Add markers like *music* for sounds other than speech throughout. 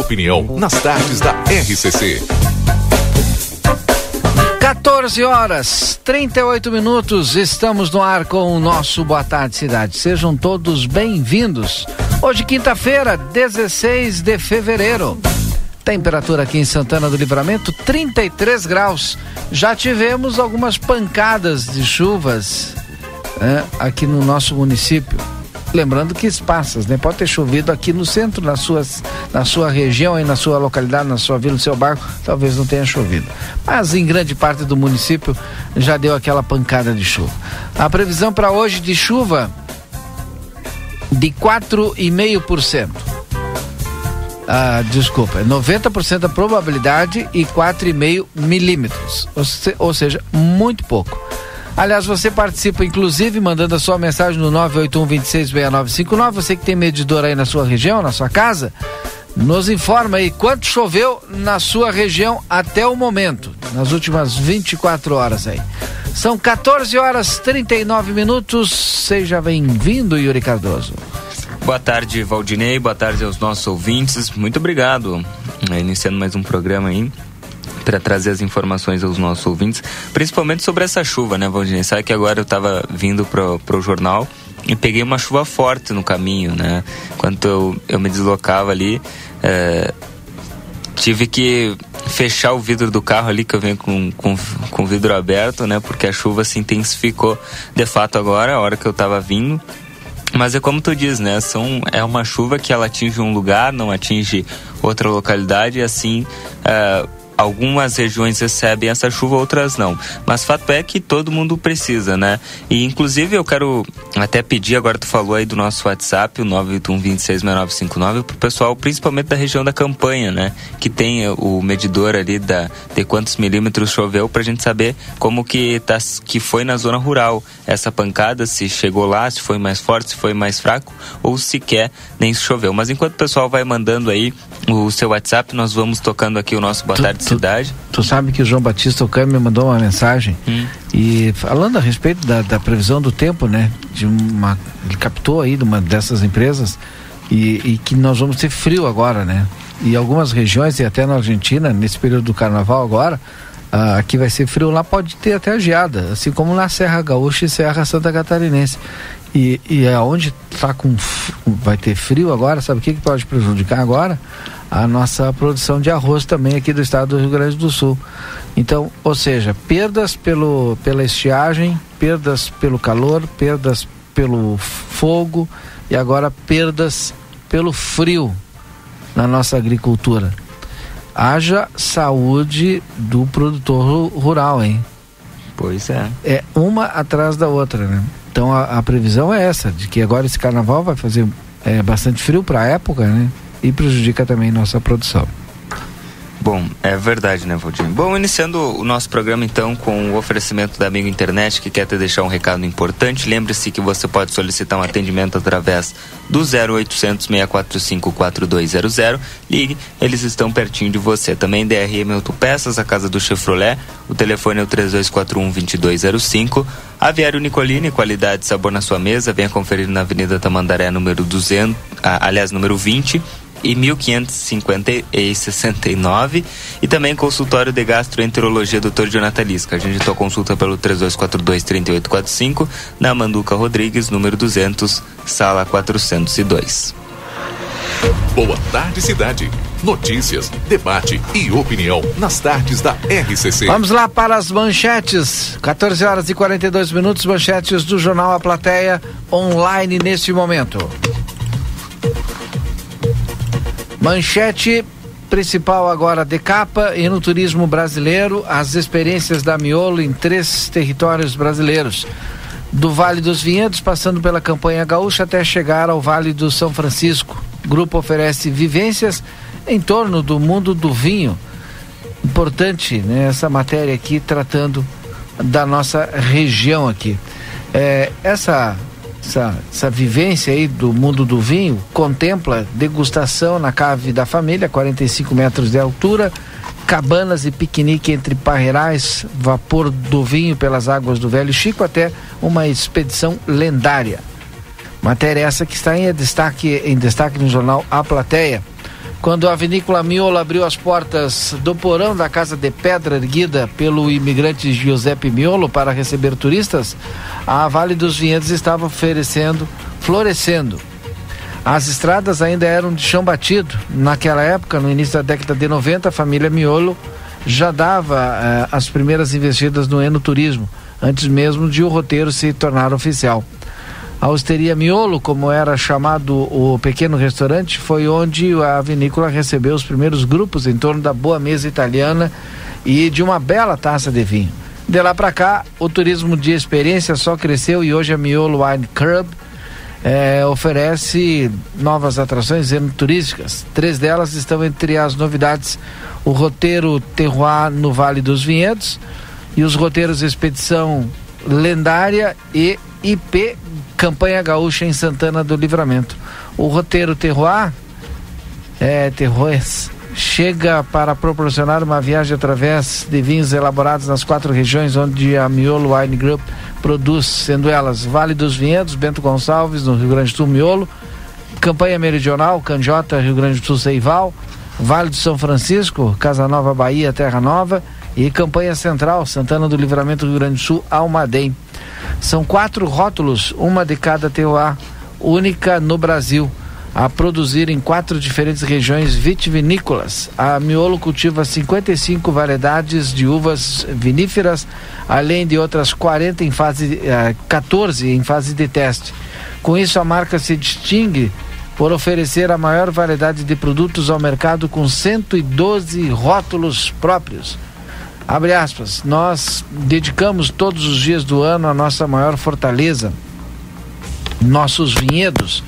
opinião nas tardes da RCC. 14 horas 38 minutos, estamos no ar com o nosso Boa Tarde Cidade. Sejam todos bem-vindos. Hoje, quinta-feira, 16 de fevereiro. Temperatura aqui em Santana do Livramento, 33 graus. Já tivemos algumas pancadas de chuvas né, aqui no nosso município. Lembrando que espaças, né? Pode ter chovido aqui no centro, na, suas, na sua região, aí na sua localidade, na sua vila, no seu bairro, talvez não tenha chovido. Mas em grande parte do município já deu aquela pancada de chuva. A previsão para hoje de chuva de 4,5%. Ah, desculpa, 90% da probabilidade e 4,5 milímetros. Ou, se, ou seja, muito pouco. Aliás, você participa, inclusive, mandando a sua mensagem no 981-266959. Você que tem medidor aí na sua região, na sua casa, nos informa aí quanto choveu na sua região até o momento, nas últimas 24 horas aí. São 14 horas 39 minutos. Seja bem-vindo, Yuri Cardoso. Boa tarde, Valdinei. Boa tarde aos nossos ouvintes. Muito obrigado. É, iniciando mais um programa aí para trazer as informações aos nossos ouvintes, principalmente sobre essa chuva, né, Valdinei? Sabe que agora eu estava vindo pro, pro jornal e peguei uma chuva forte no caminho, né? Enquanto eu, eu me deslocava ali, é, tive que fechar o vidro do carro ali, que eu venho com, com, com o vidro aberto, né? Porque a chuva se intensificou de fato agora, a hora que eu estava vindo. Mas é como tu diz, né? São, é uma chuva que ela atinge um lugar, não atinge outra localidade, e assim. Uh, algumas regiões recebem essa chuva, outras não. Mas fato é que todo mundo precisa, né? E inclusive eu quero até pedir, agora tu falou aí do nosso WhatsApp, o 981266959, pro pessoal, principalmente da região da campanha, né? Que tem o medidor ali da, de quantos milímetros choveu pra gente saber como que, tá, que foi na zona rural essa pancada, se chegou lá, se foi mais forte, se foi mais fraco, ou sequer nem se choveu. Mas enquanto o pessoal vai mandando aí o seu WhatsApp, nós vamos tocando aqui o nosso Boa Tarde Cidade. Tu, sabe que o João Batista Ocami me mandou uma mensagem hum. e falando a respeito da, da, previsão do tempo, né? De uma, ele captou aí de uma dessas empresas e, e que nós vamos ter frio agora, né? E algumas regiões, e até na Argentina, nesse período do carnaval agora, ah, aqui vai ser frio, lá pode ter até geada, assim como na Serra Gaúcha e Serra Santa Catarinense. E, e aonde tá com vai ter frio agora, sabe o que, que pode prejudicar agora? A nossa produção de arroz também aqui do estado do Rio Grande do Sul. Então, ou seja, perdas pelo, pela estiagem, perdas pelo calor, perdas pelo fogo e agora perdas pelo frio na nossa agricultura. Haja saúde do produtor rural, hein? Pois é. É uma atrás da outra, né? Então a, a, previsão é essa, de que agora esse carnaval vai fazer é, bastante frio para a época, né? E prejudica também nossa produção. Bom, é verdade, né, Valdir? Bom, iniciando o nosso programa então com o oferecimento da Amigo Internet que quer te deixar um recado importante. Lembre-se que você pode solicitar um atendimento através do 0800 645 4200. Ligue, eles estão pertinho de você. Também DRM Autopeças, a casa do Chevrolet. O telefone é o 3241 2205. Aviário Nicolini, qualidade e sabor na sua mesa. Venha conferir na Avenida Tamandaré, número 200, ah, aliás, número 20 e 1569 e também consultório de gastroenterologia Dr. Jonathan Lisca. A gente só consulta pelo 3242 3845 na Manduca Rodrigues, número 200, sala 402. Boa tarde, cidade. Notícias, debate e opinião nas tardes da RCC. Vamos lá para as manchetes. 14 horas e 42 minutos, manchetes do jornal A Plateia online neste momento. Manchete principal agora de capa e no turismo brasileiro, as experiências da Miolo em três territórios brasileiros. Do Vale dos Vinhedos, passando pela campanha gaúcha até chegar ao Vale do São Francisco. O grupo oferece vivências em torno do mundo do vinho. Importante né, essa matéria aqui tratando da nossa região aqui. É, essa essa, essa vivência aí do mundo do vinho contempla degustação na cave da família, 45 metros de altura, cabanas e piquenique entre parreirais, vapor do vinho pelas águas do Velho Chico até uma expedição lendária. Matéria essa que está em destaque, em destaque no jornal A Plateia. Quando a vinícola Miolo abriu as portas do porão da casa de pedra erguida pelo imigrante Giuseppe Miolo para receber turistas, a Vale dos Vinhedos estava oferecendo, florescendo. As estradas ainda eram de chão batido. Naquela época, no início da década de 90, a família Miolo já dava eh, as primeiras investidas no enoturismo, antes mesmo de o roteiro se tornar oficial. A Osteria Miolo, como era chamado o pequeno restaurante, foi onde a vinícola recebeu os primeiros grupos em torno da boa mesa italiana e de uma bela taça de vinho. De lá para cá, o turismo de experiência só cresceu e hoje a Miolo Wine Club é, oferece novas atrações turísticas. Três delas estão entre as novidades: o roteiro Terroir no Vale dos Vinhedos e os roteiros Expedição Lendária e IP Campanha Gaúcha em Santana do Livramento. O roteiro Terroir, é, Terroirs, chega para proporcionar uma viagem através de vinhos elaborados nas quatro regiões onde a Miolo Wine Group produz, sendo elas Vale dos Vinhedos, Bento Gonçalves, no Rio Grande do Sul, Miolo, Campanha Meridional, Canjota, Rio Grande do Sul, Seival, Vale do São Francisco, Casa Nova, Bahia, Terra Nova e Campanha Central, Santana do Livramento, Rio Grande do Sul, Almaden. São quatro rótulos, uma de cada TOA, única no Brasil, a produzir em quatro diferentes regiões vitivinícolas. A Miolo cultiva 55 variedades de uvas viníferas, além de outras 40 em fase, eh, 14 em fase de teste. Com isso, a marca se distingue por oferecer a maior variedade de produtos ao mercado com 112 rótulos próprios. Abre aspas, nós dedicamos todos os dias do ano a nossa maior fortaleza, nossos vinhedos.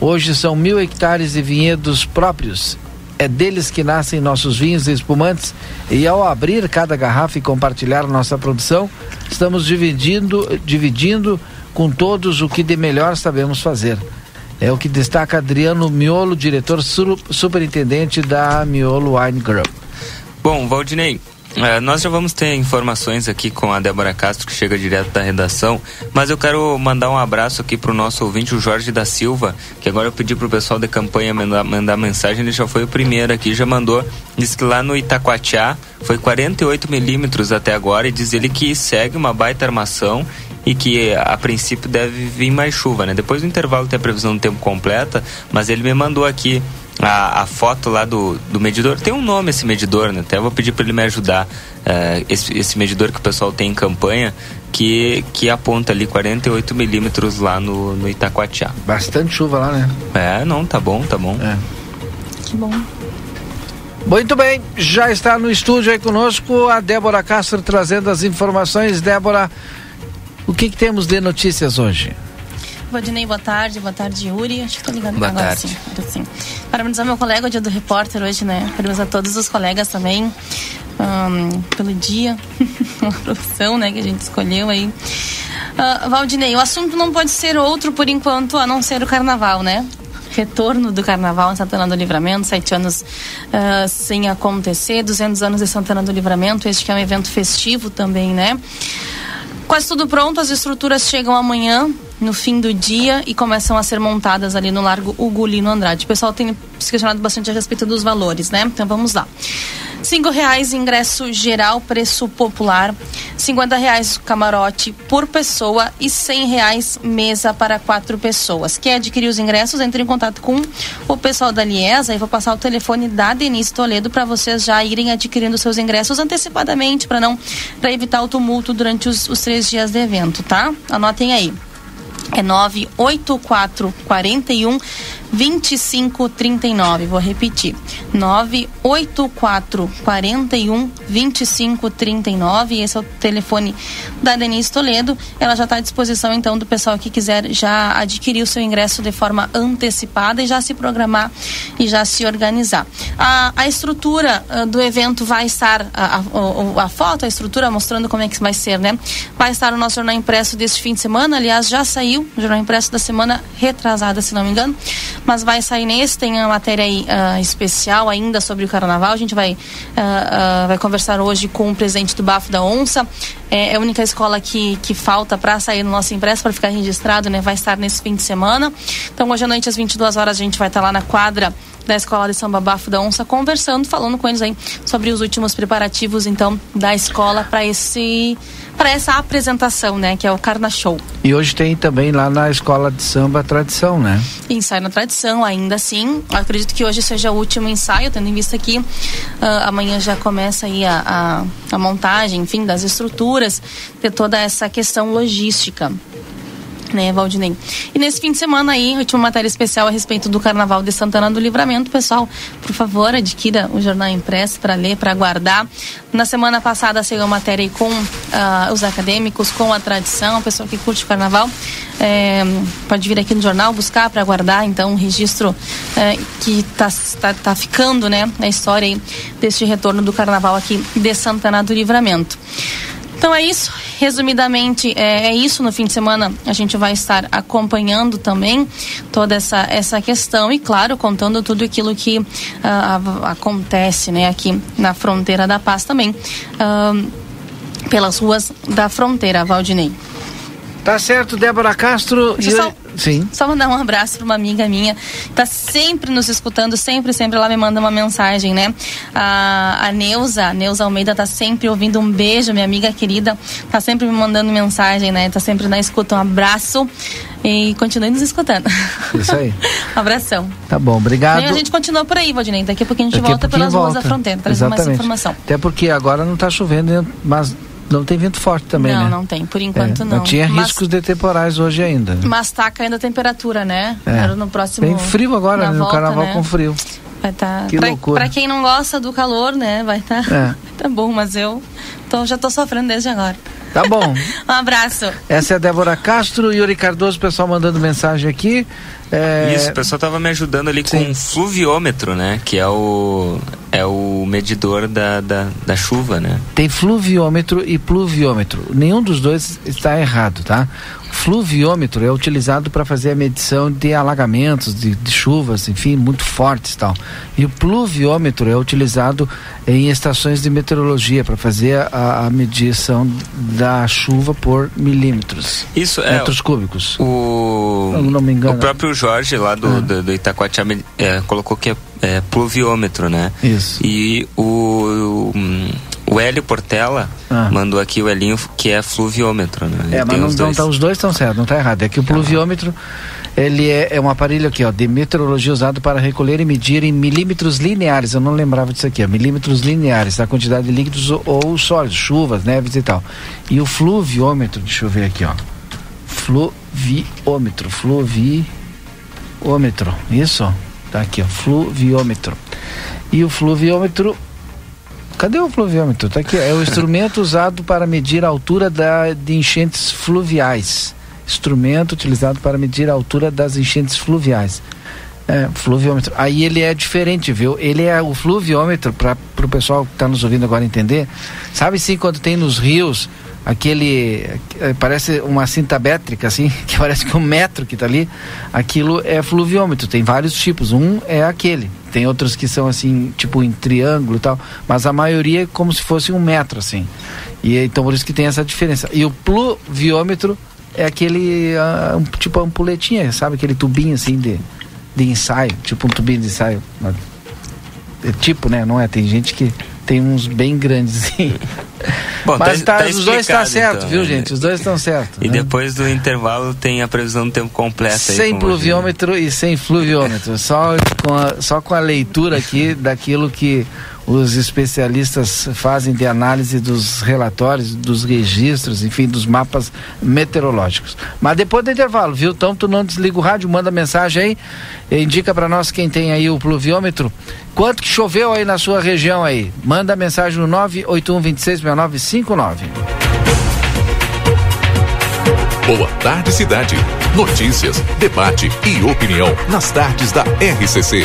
Hoje são mil hectares de vinhedos próprios. É deles que nascem nossos vinhos e espumantes. E ao abrir cada garrafa e compartilhar nossa produção, estamos dividindo, dividindo com todos o que de melhor sabemos fazer. É o que destaca Adriano Miolo, diretor superintendente da Miolo Wine Group. Bom, Valdinei, é, nós já vamos ter informações aqui com a Débora Castro, que chega direto da redação, mas eu quero mandar um abraço aqui para o nosso ouvinte, o Jorge da Silva, que agora eu pedi para o pessoal da campanha mandar, mandar, mensagem, ele já foi o primeiro aqui, já mandou, disse que lá no Itacoatiá foi 48 milímetros até agora e diz ele que segue uma baita armação e que a princípio deve vir mais chuva, né? Depois do intervalo tem a previsão do tempo completa, mas ele me mandou aqui a, a foto lá do, do medidor. Tem um nome esse medidor, né? Até vou pedir para ele me ajudar. Uh, esse, esse medidor que o pessoal tem em campanha, que, que aponta ali 48 milímetros lá no, no Itacoatiá. Bastante chuva lá, né? É, não, tá bom, tá bom. É. Que bom. Muito bem, já está no estúdio aí conosco a Débora Castro trazendo as informações. Débora, o que, que temos de notícias hoje? Valdinei, boa tarde. Boa tarde, Yuri. Acho que estou ligando boa agora tarde. sim. sim. Parabenizar meu colega, o dia do repórter hoje, né? Parabenizar todos os colegas também um, pelo dia, *laughs* uma profissão, né, que a gente escolheu aí. Uh, Valdinei, o assunto não pode ser outro por enquanto, a não ser o carnaval, né? retorno do carnaval em Santana do Livramento, sete anos uh, sem acontecer, 200 anos de Santana do Livramento, este que é um evento festivo também, né? Quase tudo pronto, as estruturas chegam amanhã, no fim do dia e começam a ser montadas ali no Largo Ugolino Andrade. O pessoal tem se questionado bastante a respeito dos valores, né? Então vamos lá. Cinco reais ingresso geral, preço popular. Cinquenta reais camarote por pessoa e cem reais mesa para quatro pessoas. Quer adquirir os ingressos? Entre em contato com o pessoal da Liesa e vou passar o telefone da Denise Toledo para vocês já irem adquirindo seus ingressos antecipadamente para não para evitar o tumulto durante os, os três dias de evento, tá? Anotem aí é 984 41 2539. Vou repetir. 984 41 2539. Esse é o telefone da Denise Toledo. Ela já está à disposição, então, do pessoal que quiser já adquirir o seu ingresso de forma antecipada e já se programar e já se organizar. A, a estrutura uh, do evento vai estar, a, a, a, foto, a estrutura mostrando como é que vai ser, né? Vai estar no nosso jornal impresso deste fim de semana. Aliás, já saiu o jornal impresso da semana retrasada, se não me engano mas vai sair nesse. Tem uma matéria aí, uh, especial ainda sobre o carnaval. A gente vai, uh, uh, vai conversar hoje com o presidente do Bafo da Onça. É, é a única escola que, que falta para sair no nosso impresso, para ficar registrado, né? Vai estar nesse fim de semana. Então, hoje à noite, às 22 horas, a gente vai estar lá na quadra da Escola de Samba Bafo da Onça, conversando, falando com eles aí sobre os últimos preparativos, então, da escola para esse para essa apresentação, né, que é o Carna Show. E hoje tem também lá na Escola de Samba Tradição, né? Ensaio na Tradição, ainda assim. Acredito que hoje seja o último ensaio, tendo em vista que uh, amanhã já começa aí a, a, a montagem, enfim, das estruturas, de toda essa questão logística né, Valdinei? E nesse fim de semana aí, última matéria especial a respeito do Carnaval de Santana do Livramento, pessoal, por favor, adquira o jornal impresso para ler, para guardar. Na semana passada saiu uma matéria aí com uh, os acadêmicos, com a tradição, o pessoal que curte o Carnaval, é, pode vir aqui no jornal buscar para guardar, então, um registro é, que está tá, tá ficando, né, na história aí deste retorno do Carnaval aqui de Santana do Livramento. Então é isso. Resumidamente, é, é, isso. No fim de semana a gente vai estar acompanhando também toda essa, essa questão e, claro, contando tudo aquilo que uh, acontece né, aqui na fronteira da paz também, uh, pelas ruas da fronteira, Valdinei. Tá certo, Débora Castro. Deixa eu só, Sim. Só mandar um abraço para uma amiga minha, tá sempre nos escutando, sempre, sempre ela me manda uma mensagem, né? A, a Neuza, a Neuza Almeida tá sempre ouvindo um beijo, minha amiga querida, tá sempre me mandando mensagem, né? Tá sempre na escuta, um abraço e continue nos escutando. Isso aí. *laughs* um abração. Tá bom, obrigado. E a gente continua por aí, Valdinei. Daqui a pouquinho a gente Daqui volta pelas volta. ruas da fronteira, trazendo mais informação. Até porque agora não tá chovendo, mas não tem vento forte também, não, né? Não, não tem. Por enquanto é, não. Não tinha mas, riscos de temporais hoje ainda. Mas tá caindo a temperatura, né? É. Era no próximo. Tem frio agora, né? no carnaval né? com frio. Vai tá. Que pra, loucura. Pra quem não gosta do calor, né? Vai tá. É. *laughs* tá bom, mas eu tô, já tô sofrendo desde agora. Tá bom. *laughs* um abraço. Essa é a Débora Castro, Yuri Cardoso, o pessoal mandando mensagem aqui. É... Isso, o pessoal tava me ajudando ali Sim. com um fluviômetro, né? Que é o, é o medidor da, da, da, chuva, né? Tem fluviômetro e pluviômetro. Nenhum dos dois está errado, tá? Fluviômetro é utilizado para fazer a medição de alagamentos, de, de, chuvas, enfim, muito fortes tal. E o pluviômetro é utilizado em estações de meteorologia para fazer a, a, medição da chuva por milímetros. Isso é metros cúbicos. O não, não me engano. O próprio Jorge lá do, ah. do, do Itacoatiaba é, colocou que é, é, pluviômetro, né? Isso. E o, o o Hélio Portela ah. mandou aqui o Elinho que é fluviômetro, né? É, mas não, os dois, não tá, os dois estão certos, não está errado. É que o pluviômetro ele é, é, um aparelho aqui, ó, de meteorologia usado para recolher e medir em milímetros lineares. Eu não lembrava disso aqui, ó, milímetros lineares da quantidade de líquidos ou, ou sólidos, chuvas, neves e tal. E o fluviômetro, deixa eu ver aqui, ó. Fluviômetro, fluviômetro, isso? Tá aqui, ó, fluviômetro. E o fluviômetro Cadê o fluviômetro? Tá aqui. É o instrumento usado para medir a altura da, de enchentes fluviais. Instrumento utilizado para medir a altura das enchentes fluviais. É, fluviômetro. Aí ele é diferente, viu? Ele é o fluviômetro, para o pessoal que está nos ouvindo agora entender. Sabe sim quando tem nos rios aquele é, parece uma cinta métrica assim, *laughs* que parece que um metro que está ali, aquilo é fluviômetro, tem vários tipos. Um é aquele, tem outros que são assim, tipo em triângulo e tal, mas a maioria é como se fosse um metro assim. E então por isso que tem essa diferença. E o pluviômetro é aquele uh, tipo ampuletinha, sabe aquele tubinho assim de, de ensaio, tipo um tubinho de ensaio. É tipo, né? Não é? Tem gente que tem uns bem grandes. *laughs* Bom, Mas tá, tá, tá os dois estão tá certo, então, viu, né? gente? Os dois estão certos. E né? depois do intervalo tem a previsão do tempo completa. Sem pluviômetro e sem fluviômetro. só, com a, só com a leitura aqui daquilo que os especialistas fazem de análise dos relatórios, dos registros, enfim, dos mapas meteorológicos. Mas depois do intervalo, viu? Então tu não desliga o rádio, manda mensagem aí, indica para nós quem tem aí o pluviômetro, quanto que choveu aí na sua região aí. Manda mensagem no 981266959. Boa tarde, cidade. Notícias, debate e opinião nas tardes da RCC.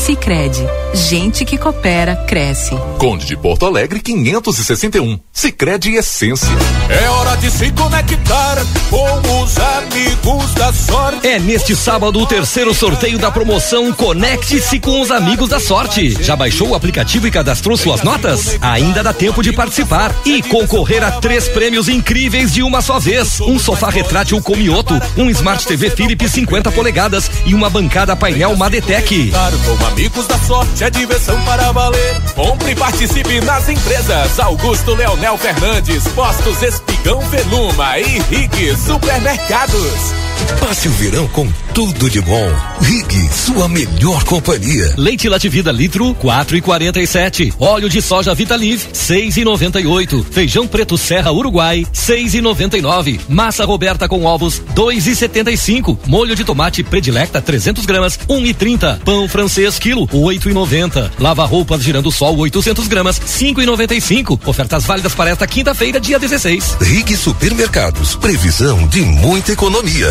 Sicredi, gente que coopera cresce. Conde de Porto Alegre 561. Sicredi Essência. É hora de se conectar com os amigos da sorte. É neste sábado o terceiro sorteio da promoção Conecte-se com os amigos da sorte. Já baixou o aplicativo e cadastrou suas notas? Ainda dá tempo de participar e concorrer a três prêmios incríveis de uma só vez: um sofá retrátil Comioto, um Smart TV Philips 50 polegadas e uma bancada painel Madetec. Amigos da sorte é diversão para valer. Compre e participe nas empresas Augusto Leonel Fernandes, Postos Espigão Veluma e Rig Supermercados. Passe o verão com tudo de bom. Rig, sua melhor companhia. Leite Lativida litro, quatro e quarenta e sete. Óleo de soja Vitalive, seis e noventa e oito. Feijão preto Serra Uruguai, seis e noventa e nove. Massa Roberta com ovos, dois e setenta e cinco. Molho de tomate Predilecta, 300 gramas, um e trinta. Pão francês quilo, oito e noventa. Lava roupas girando sol, 800 gramas, cinco e noventa e cinco. Ofertas válidas para esta quinta-feira, dia 16. Rig Supermercados, previsão de muita economia.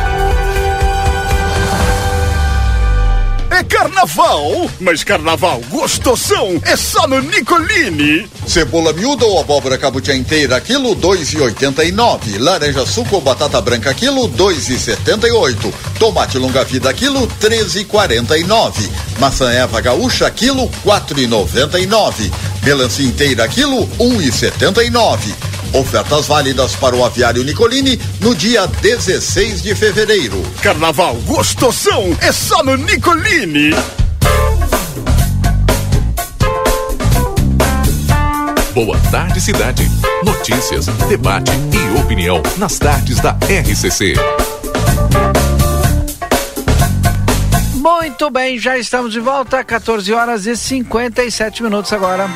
Carnaval, mas carnaval gostosão é só no Nicolini. Cebola miúda ou abóbora cabutia inteira, quilo dois e oitenta e nove. Laranja suco ou batata branca, quilo dois e setenta e oito. Tomate longa vida, quilo treze e quarenta e nove. Maçã Eva gaúcha, quilo quatro e noventa e nove. Melancia inteira, quilo um e setenta e nove. Ofertas válidas para o aviário Nicolini no dia 16 de fevereiro. Carnaval gostosão é só no Nicolini. Boa tarde, cidade. Notícias, debate e opinião nas tardes da RCC. Muito bem, já estamos de volta, 14 horas e 57 minutos agora.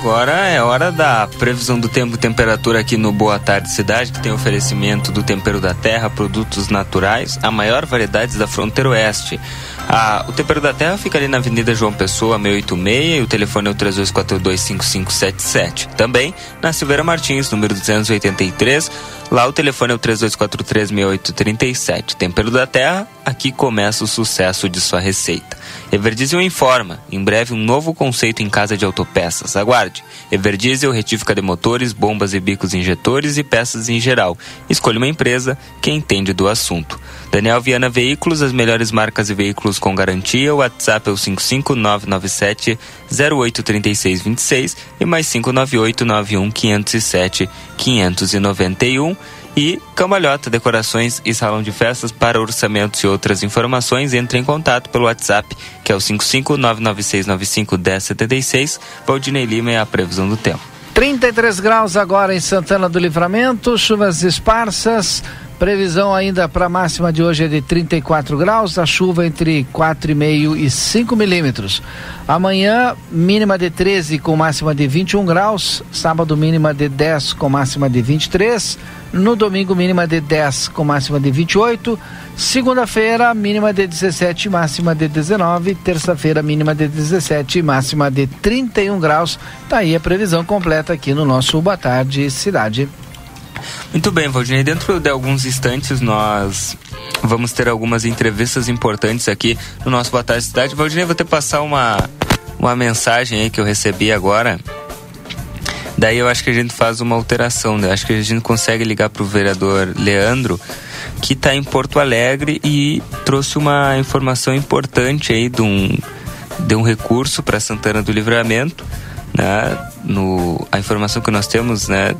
Agora é hora da previsão do tempo e temperatura aqui no Boa Tarde Cidade, que tem oferecimento do tempero da terra, produtos naturais, a maior variedade da fronteira oeste. Ah, o Tempero da Terra fica ali na Avenida João Pessoa, 686, e o telefone é o 32425577. Também na Silveira Martins, número 283. Lá o telefone é o 32436837. Tempero da Terra, aqui começa o sucesso de sua receita. Everdiesel informa, em breve um novo conceito em casa de autopeças. Aguarde. Everdiesel retífica de motores, bombas e bicos injetores e peças em geral. Escolha uma empresa que entende do assunto. Daniel Viana Veículos, as melhores marcas e veículos com garantia. O WhatsApp é o 55997 083626 e mais 598 91 507 591 e Cambalhota Decorações e Salão de Festas para orçamentos e outras informações. Entre em contato pelo WhatsApp, que é o 55996951076. Valdinei Lima é a previsão do tempo. 33 graus agora em Santana do Livramento, chuvas esparsas Previsão ainda para a máxima de hoje é de 34 graus, a chuva entre 4,5 e 5 milímetros. Amanhã, mínima de 13 com máxima de 21 graus, sábado mínima de 10 com máxima de 23, no domingo mínima de 10 com máxima de 28, segunda-feira mínima de 17, máxima de 19, terça-feira mínima de 17, máxima de 31 graus. Tá aí a previsão completa aqui no nosso Boa Tarde Cidade. Muito bem, Valdinei. Dentro de alguns instantes nós vamos ter algumas entrevistas importantes aqui no nosso Boa Tarde Cidade. Valdinei, vou te passar uma, uma mensagem aí que eu recebi agora. Daí eu acho que a gente faz uma alteração, né? Acho que a gente consegue ligar para o vereador Leandro, que está em Porto Alegre e trouxe uma informação importante aí de um, de um recurso para Santana do Livramento. Né? No, a informação que nós temos né,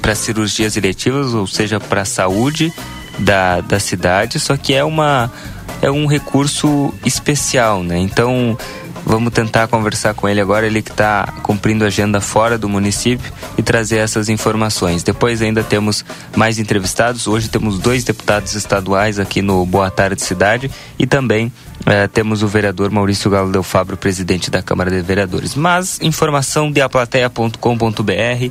para cirurgias eletivas, ou seja, para a saúde da, da cidade, só que é uma é um recurso especial, né? Então vamos tentar conversar com ele agora, ele que está cumprindo agenda fora do município e trazer essas informações. Depois ainda temos mais entrevistados. Hoje temos dois deputados estaduais aqui no Boa Tarde Cidade e também eh, temos o vereador Maurício Galo Del Fabro, presidente da Câmara de Vereadores. Mas informação de aplateia.com.br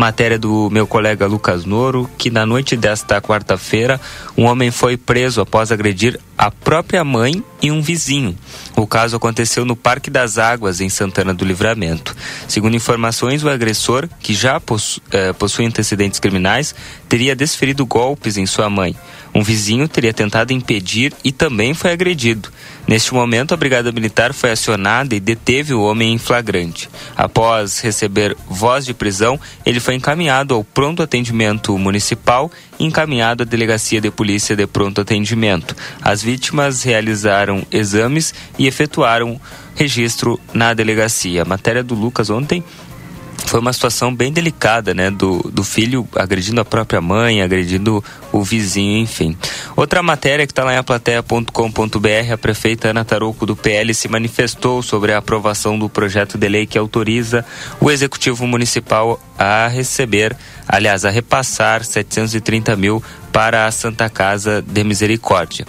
Matéria do meu colega Lucas Noro, que na noite desta quarta-feira, um homem foi preso após agredir a própria mãe e um vizinho. O caso aconteceu no Parque das Águas, em Santana do Livramento. Segundo informações, o agressor, que já possu eh, possui antecedentes criminais, teria desferido golpes em sua mãe. Um vizinho teria tentado impedir e também foi agredido. Neste momento, a Brigada Militar foi acionada e deteve o homem em flagrante. Após receber voz de prisão, ele foi encaminhado ao pronto atendimento municipal e encaminhado à delegacia de polícia de pronto atendimento. As vítimas realizaram exames e efetuaram registro na delegacia. A matéria do Lucas ontem foi uma situação bem delicada, né? Do, do filho agredindo a própria mãe, agredindo o vizinho, enfim. Outra matéria que está lá em aplateia.com.br, a prefeita Ana Tarouco do PL se manifestou sobre a aprovação do projeto de lei que autoriza o Executivo Municipal a receber, aliás, a repassar 730 mil para a Santa Casa de Misericórdia.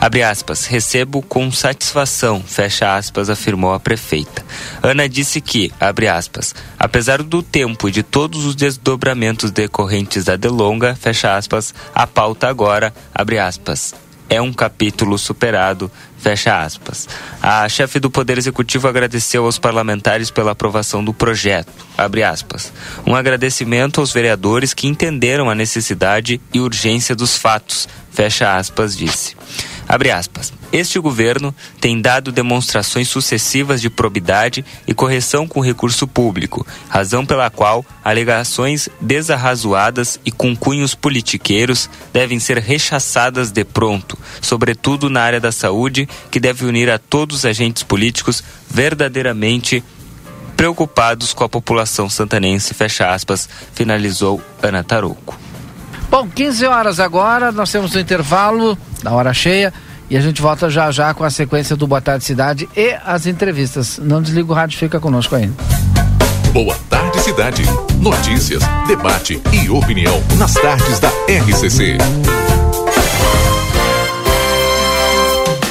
Abre aspas, recebo com satisfação, fecha aspas, afirmou a prefeita. Ana disse que, abre aspas, apesar do tempo e de todos os desdobramentos decorrentes da delonga, fecha aspas, a pauta agora, abre aspas, é um capítulo superado, fecha aspas. A chefe do Poder Executivo agradeceu aos parlamentares pela aprovação do projeto, abre aspas. Um agradecimento aos vereadores que entenderam a necessidade e urgência dos fatos, fecha aspas, disse. Abre aspas. Este governo tem dado demonstrações sucessivas de probidade e correção com recurso público, razão pela qual alegações desarrazoadas e com cunhos politiqueiros devem ser rechaçadas de pronto, sobretudo na área da saúde, que deve unir a todos os agentes políticos verdadeiramente preocupados com a população santanense, fecha aspas, finalizou Ana Tarouco. Bom, 15 horas agora, nós temos o intervalo da hora cheia e a gente volta já já com a sequência do Boa Tarde Cidade e as entrevistas. Não desliga o rádio, fica conosco ainda. Boa Tarde Cidade. Notícias, debate e opinião nas tardes da RCC.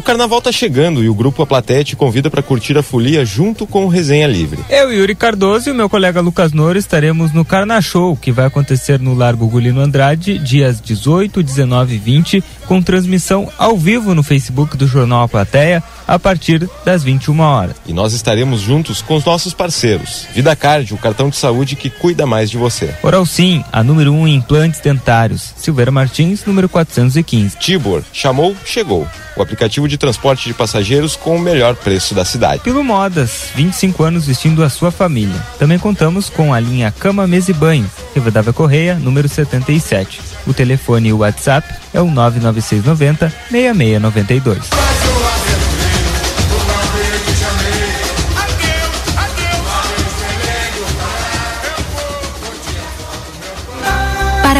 O carnaval tá chegando e o grupo A Plateia te convida para curtir a folia junto com o Resenha Livre. Eu, Yuri Cardoso e o meu colega Lucas Noro estaremos no Carna Show, que vai acontecer no Largo Gulino Andrade, dias 18, 19 e 20, com transmissão ao vivo no Facebook do Jornal A Plateia, a partir das 21 horas. E nós estaremos juntos com os nossos parceiros. Vida Card, o cartão de saúde que cuida mais de você. Oral Sim, a número 1 um em implantes dentários. Silveira Martins, número 415. Tibor, chamou, chegou. O aplicativo de transporte de passageiros com o melhor preço da cidade. Pelo Modas, 25 anos vestindo a sua família. Também contamos com a linha Cama, Mesa e Banho, Rivadavia Correia, número 77. O telefone e o WhatsApp é o 99690 6692.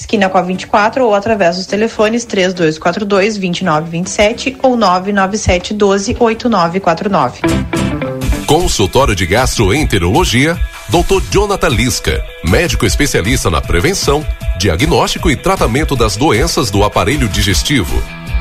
esquina com a 24 ou através dos telefones 3242 2927 ou 997 12 8949. Consultório de Gastroenterologia, Dr. Jonathan Lisca, médico especialista na prevenção, diagnóstico e tratamento das doenças do aparelho digestivo.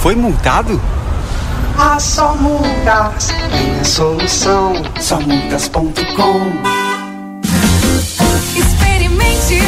Foi multado? Ah, só multas tem a solução. Só multas.com. Experimente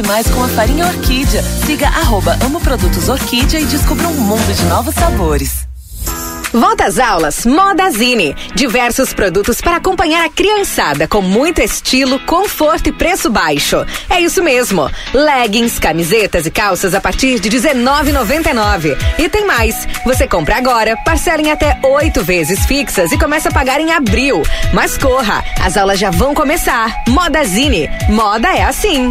Mais com a farinha Orquídea. Siga arroba Amo Produtos Orquídea e descubra um mundo de novos sabores. Volta às aulas Modazine. Diversos produtos para acompanhar a criançada com muito estilo, conforto e preço baixo. É isso mesmo. Leggings, camisetas e calças a partir de R$19,99. E tem mais. Você compra agora, parcela em até oito vezes fixas e começa a pagar em abril. Mas corra, as aulas já vão começar. Modazine. Moda é assim.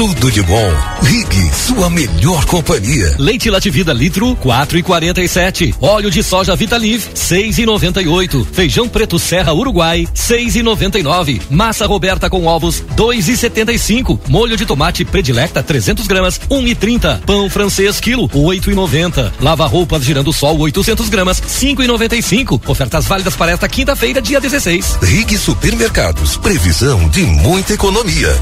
tudo de bom. Rig, sua melhor companhia. Leite Lativida litro, quatro e quarenta e sete. Óleo de soja Vitaliv, seis e noventa e oito. Feijão preto Serra Uruguai, seis e noventa e nove. Massa Roberta com ovos, dois e setenta e cinco. Molho de tomate Predilecta, 300 gramas, um e trinta. Pão francês quilo, oito e noventa. Lava roupas girando sol, 800 gramas, cinco e noventa e cinco. Ofertas válidas para esta quinta-feira, dia 16. Rig Supermercados, previsão de muita economia.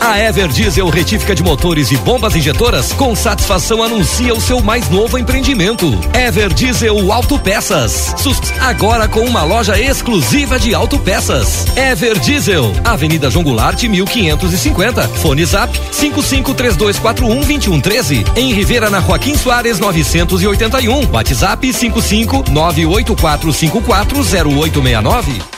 A Ever Diesel Retífica de Motores e Bombas Injetoras com satisfação anuncia o seu mais novo empreendimento. Ever Diesel Autopeças. Agora com uma loja exclusiva de autopeças. Ever Diesel, Avenida João Goulart, 1550. Fone Zap 5532412113. Em Rivera na Joaquim Soares 981. WhatsApp 55984540869.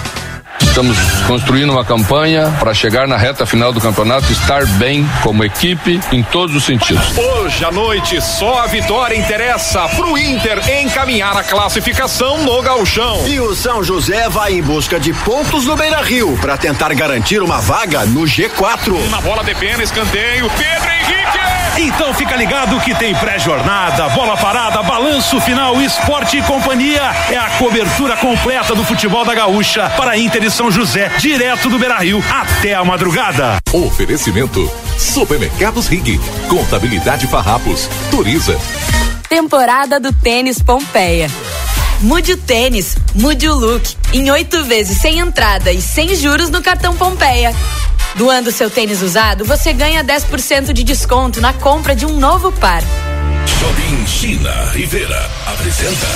Estamos construindo uma campanha para chegar na reta final do campeonato, estar bem como equipe em todos os sentidos. Hoje à noite, só a vitória interessa pro Inter encaminhar a classificação no Gauchão. E o São José vai em busca de pontos no Beira Rio para tentar garantir uma vaga no G4. Na bola de pena, escanteio, Pedro Henrique! Então fica ligado que tem pré-jornada, bola parada, balanço final, esporte e companhia. É a cobertura completa do futebol da Gaúcha para Inter e São José, direto do Beira Rio até a madrugada. Oferecimento: Supermercados Rig, Contabilidade Farrapos, Turiza. Temporada do Tênis Pompeia. Mude o tênis, mude o look. Em oito vezes sem entrada e sem juros no cartão Pompeia. Doando seu tênis usado, você ganha 10% de desconto na compra de um novo par. Shopping China Rivera apresenta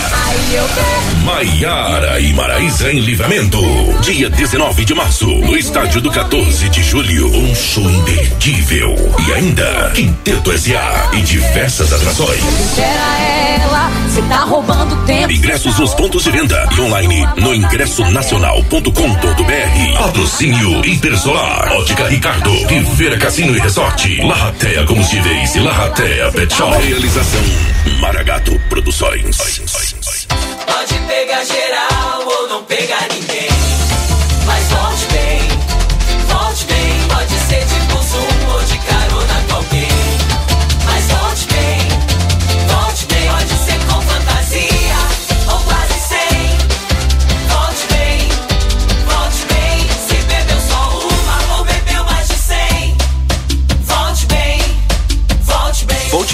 Maiara e Maraísa em Livramento. Dia 19 de março, no estádio do 14 de julho. Um show imperdível. E ainda, Quinteto S.A. e diversas atrações. Ela, você tá roubando tempo. Ingressos nos pontos de venda e online no ingressonacional.com.br. Patrocínio Intersolar, Ótica Ricardo, Rivera Cassino e Resort, Larratea Combustíveis e Larratea Pet Shop. Realização Maragato Produções. Pode pegar geral ou não pegar ninguém.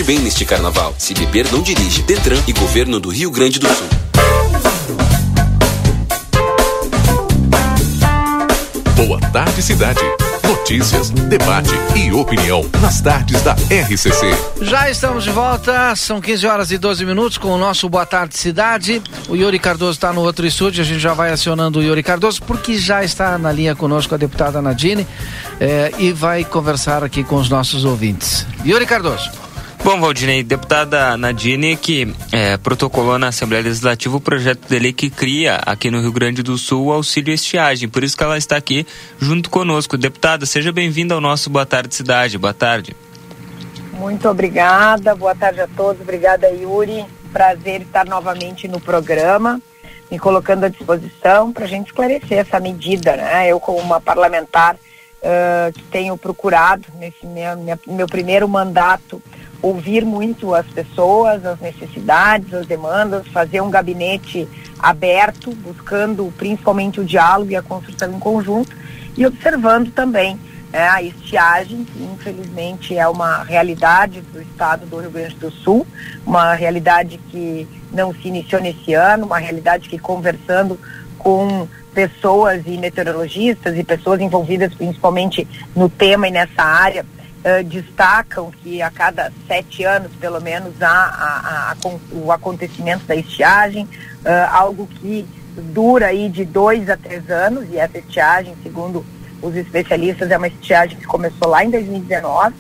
Bem neste carnaval. Se beber, não dirige. Detran e Governo do Rio Grande do Sul. Boa tarde, cidade. Notícias, debate e opinião nas tardes da RCC. Já estamos de volta, são 15 horas e 12 minutos com o nosso Boa Tarde Cidade. O Yuri Cardoso está no outro estúdio, a gente já vai acionando o Yuri Cardoso, porque já está na linha conosco a deputada Nadine eh, e vai conversar aqui com os nossos ouvintes. Yuri Cardoso. Bom, Valdinei, deputada Nadine, que é, protocolou na Assembleia Legislativa o projeto de lei que cria aqui no Rio Grande do Sul o auxílio estiagem. Por isso que ela está aqui junto conosco. Deputada, seja bem-vinda ao nosso Boa Tarde Cidade. Boa tarde. Muito obrigada, boa tarde a todos. Obrigada, Yuri. Prazer estar novamente no programa. me colocando à disposição para a gente esclarecer essa medida. Né? Eu, como uma parlamentar uh, que tenho procurado, nesse minha, meu primeiro mandato, ouvir muito as pessoas, as necessidades, as demandas, fazer um gabinete aberto, buscando principalmente o diálogo e a construção em conjunto e observando também né, a estiagem, que infelizmente é uma realidade do estado do Rio Grande do Sul, uma realidade que não se iniciou nesse ano, uma realidade que conversando com pessoas e meteorologistas e pessoas envolvidas principalmente no tema e nessa área, uh, destacam que a cada sete anos, pelo menos, há a, a, a, o acontecimento da estiagem, uh, algo que dura aí de dois a três anos, e essa estiagem, segundo os especialistas, é uma estiagem que começou lá em 2019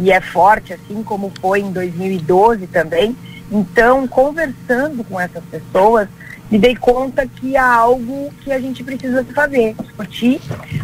e é forte, assim como foi em 2012 também. Então, conversando com essas pessoas, me dei conta que há algo que a gente precisa fazer, discutir,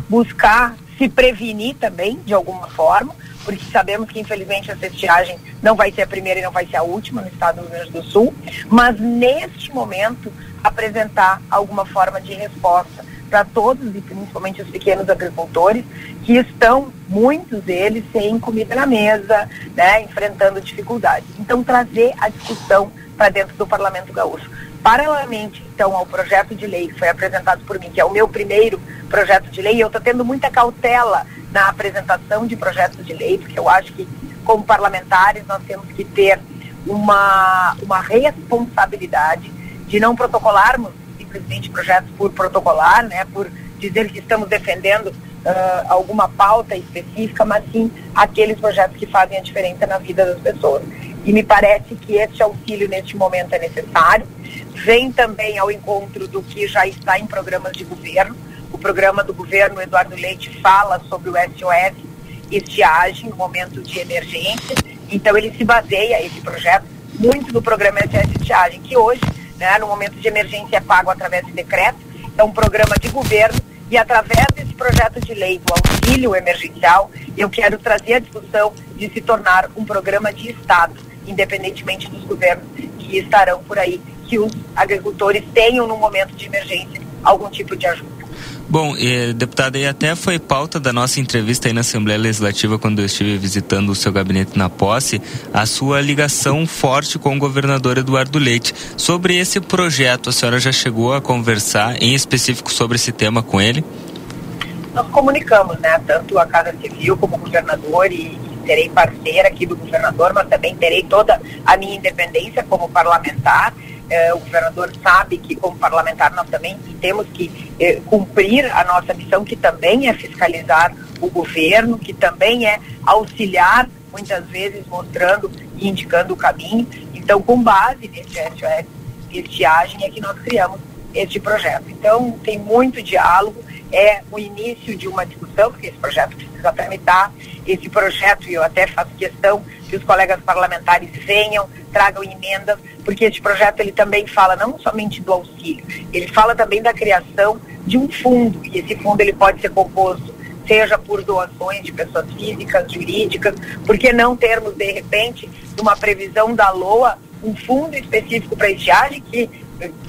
buscar se prevenir também, de alguma forma, porque sabemos que infelizmente essa estiagem não vai ser a primeira e não vai ser a última no estado do Rio Grande do Sul, mas neste momento apresentar alguma forma de resposta para todos e principalmente os pequenos agricultores que estão, muitos deles, sem comida na mesa, né, enfrentando dificuldades. Então, trazer a discussão para dentro do Parlamento Gaúcho. Paralelamente, então, ao projeto de lei que foi apresentado por mim, que é o meu primeiro projeto de lei, eu estou tendo muita cautela na apresentação de projetos de lei, porque eu acho que, como parlamentares, nós temos que ter uma, uma responsabilidade de não protocolarmos simplesmente projetos por protocolar, né, por dizer que estamos defendendo uh, alguma pauta específica, mas sim aqueles projetos que fazem a diferença na vida das pessoas. E me parece que este auxílio neste momento é necessário. Vem também ao encontro do que já está em programas de governo. O programa do governo Eduardo Leite fala sobre o SOS estiagem momento de emergência. Então ele se baseia, esse projeto, muito no programa SOS estiagem, que hoje né, no momento de emergência é pago através de decreto, é um programa de governo e através desse projeto de lei do auxílio emergencial, eu quero trazer a discussão de se tornar um programa de Estado, independentemente dos governos que estarão por aí, que os agricultores tenham no momento de emergência algum tipo de ajuda. Bom, eh, deputada, e até foi pauta da nossa entrevista aí na Assembleia Legislativa quando eu estive visitando o seu gabinete na posse, a sua ligação forte com o governador Eduardo Leite. Sobre esse projeto, a senhora já chegou a conversar em específico sobre esse tema com ele? Nós comunicamos, né, tanto a Casa Civil como o governador e, e serei parceira aqui do governador, mas também terei toda a minha independência como parlamentar eh, o governador sabe que, como parlamentar, nós também temos que eh, cumprir a nossa missão, que também é fiscalizar o governo, que também é auxiliar, muitas vezes mostrando e indicando o caminho. Então, com base nesse SOS estiagem, é que nós criamos este projeto. Então, tem muito diálogo, é o início de uma discussão, porque esse projeto precisa tramitar. Esse projeto, e eu até faço questão que os colegas parlamentares venham, tragam emendas, porque esse projeto ele também fala não somente do auxílio, ele fala também da criação de um fundo, e esse fundo ele pode ser composto seja por doações de pessoas físicas, jurídicas, por que não termos, de repente, uma previsão da LOA, um fundo específico para estiagem, que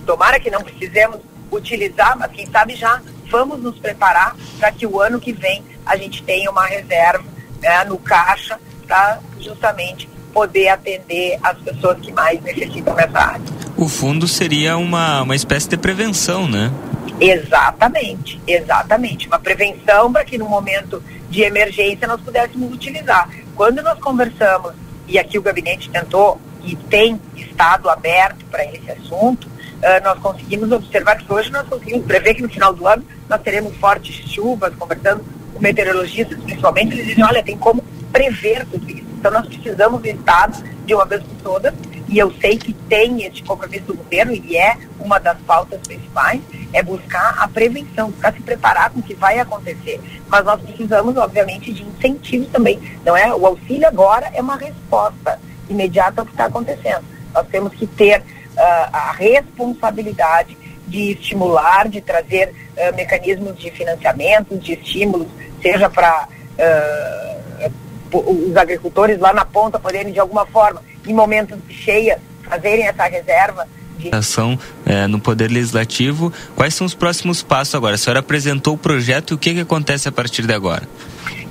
tomara que não precisemos utilizar, mas quem sabe já vamos nos preparar para que o ano que vem a gente tenha uma reserva né, no caixa para justamente poder atender as pessoas que mais necessitam nessa área. O fundo seria uma, uma espécie de prevenção, né? Exatamente, exatamente. Uma prevenção para que no momento de emergência nós pudéssemos utilizar. Quando nós conversamos, e aqui o gabinete tentou e tem estado aberto para esse assunto, uh, nós conseguimos observar que hoje nós conseguimos prever que no final do ano nós teremos fortes chuvas, conversando com meteorologistas principalmente, eles dizem, olha, tem como prever tudo isso. Então nós precisamos do Estado de uma vez por todas, e eu sei que tem esse compromisso do governo, e é uma das pautas principais, é buscar a prevenção, buscar se preparar com o que vai acontecer. Mas nós precisamos, obviamente, de incentivos também. Não é? O auxílio agora é uma resposta imediata ao que está acontecendo. Nós temos que ter a responsabilidade de estimular, de trazer uh, mecanismos de financiamento, de estímulos, seja para uh, os agricultores lá na ponta poderem, de alguma forma, em momentos de cheia, fazerem essa reserva de ação eh, no Poder Legislativo. Quais são os próximos passos agora? A senhora apresentou o projeto e o que, que acontece a partir de agora?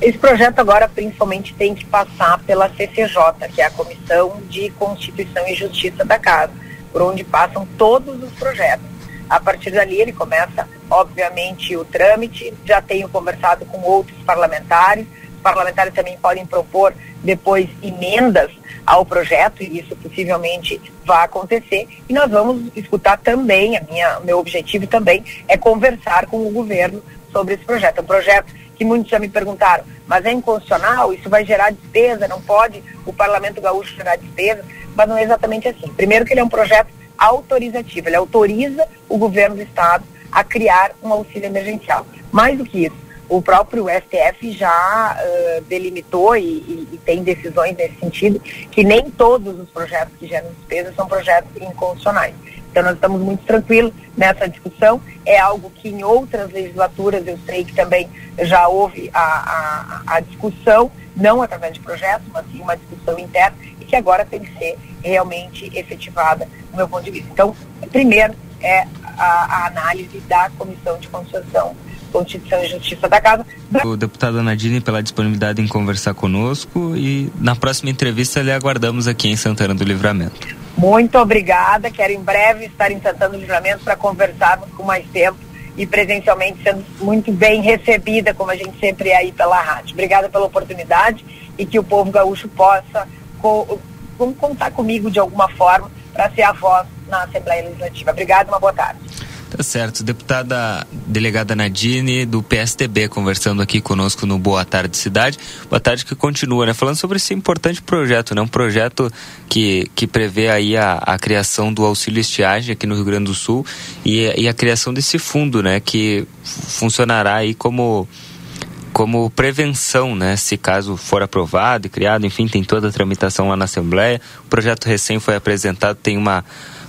Esse projeto agora principalmente tem que passar pela CCJ, que é a Comissão de Constituição e Justiça da Casa, por onde passam todos os projetos. A partir dali ele começa, obviamente, o trâmite. Já tenho conversado com outros parlamentares. Os parlamentares também podem propor depois emendas ao projeto e isso possivelmente vai acontecer. E nós vamos escutar também, a minha, meu objetivo também é conversar com o governo sobre esse projeto. É um projeto que muitos já me perguntaram, mas é inconstitucional, isso vai gerar despesa, não pode o Parlamento Gaúcho gerar despesa, mas não é exatamente assim. Primeiro que ele é um projeto autorizativo, ele autoriza o governo do estado a criar um auxílio emergencial. Mais do que isso, o próprio STF já uh, delimitou e, e, e, tem decisões nesse sentido que nem todos os projetos que geram despesas são projetos inconstitucionais. Então nós estamos muito tranquilos nessa discussão. É algo que em outras legislaturas eu sei que também já houve a, a, a discussão, não através de projetos, mas sim uma discussão interna e que agora tem que ser realmente efetivada, do meu ponto de vista. Então, primeiro é a, a análise da Comissão de Constituição Constituição e Justiça da Casa. O deputado Nadine pela disponibilidade em conversar conosco e na próxima entrevista lhe aguardamos aqui em Santana do Livramento. Muito obrigada, quero em breve estar em Santana do Livramento para conversarmos com mais tempo e presencialmente sendo muito bem recebida, como a gente sempre é aí pela rádio. Obrigada pela oportunidade e que o povo gaúcho possa co contar comigo de alguma forma para ser a voz na Assembleia Legislativa. Obrigada, uma boa tarde. Tá certo. Deputada delegada Nadine, do PSDB, conversando aqui conosco no Boa Tarde Cidade. Boa tarde que continua, né? Falando sobre esse importante projeto, né? Um projeto que, que prevê aí a, a criação do auxílio estiagem aqui no Rio Grande do Sul e, e a criação desse fundo, né? Que funcionará aí como como prevenção, né? Se caso for aprovado e criado, enfim, tem toda a tramitação lá na Assembleia. O projeto recém foi apresentado, tem uma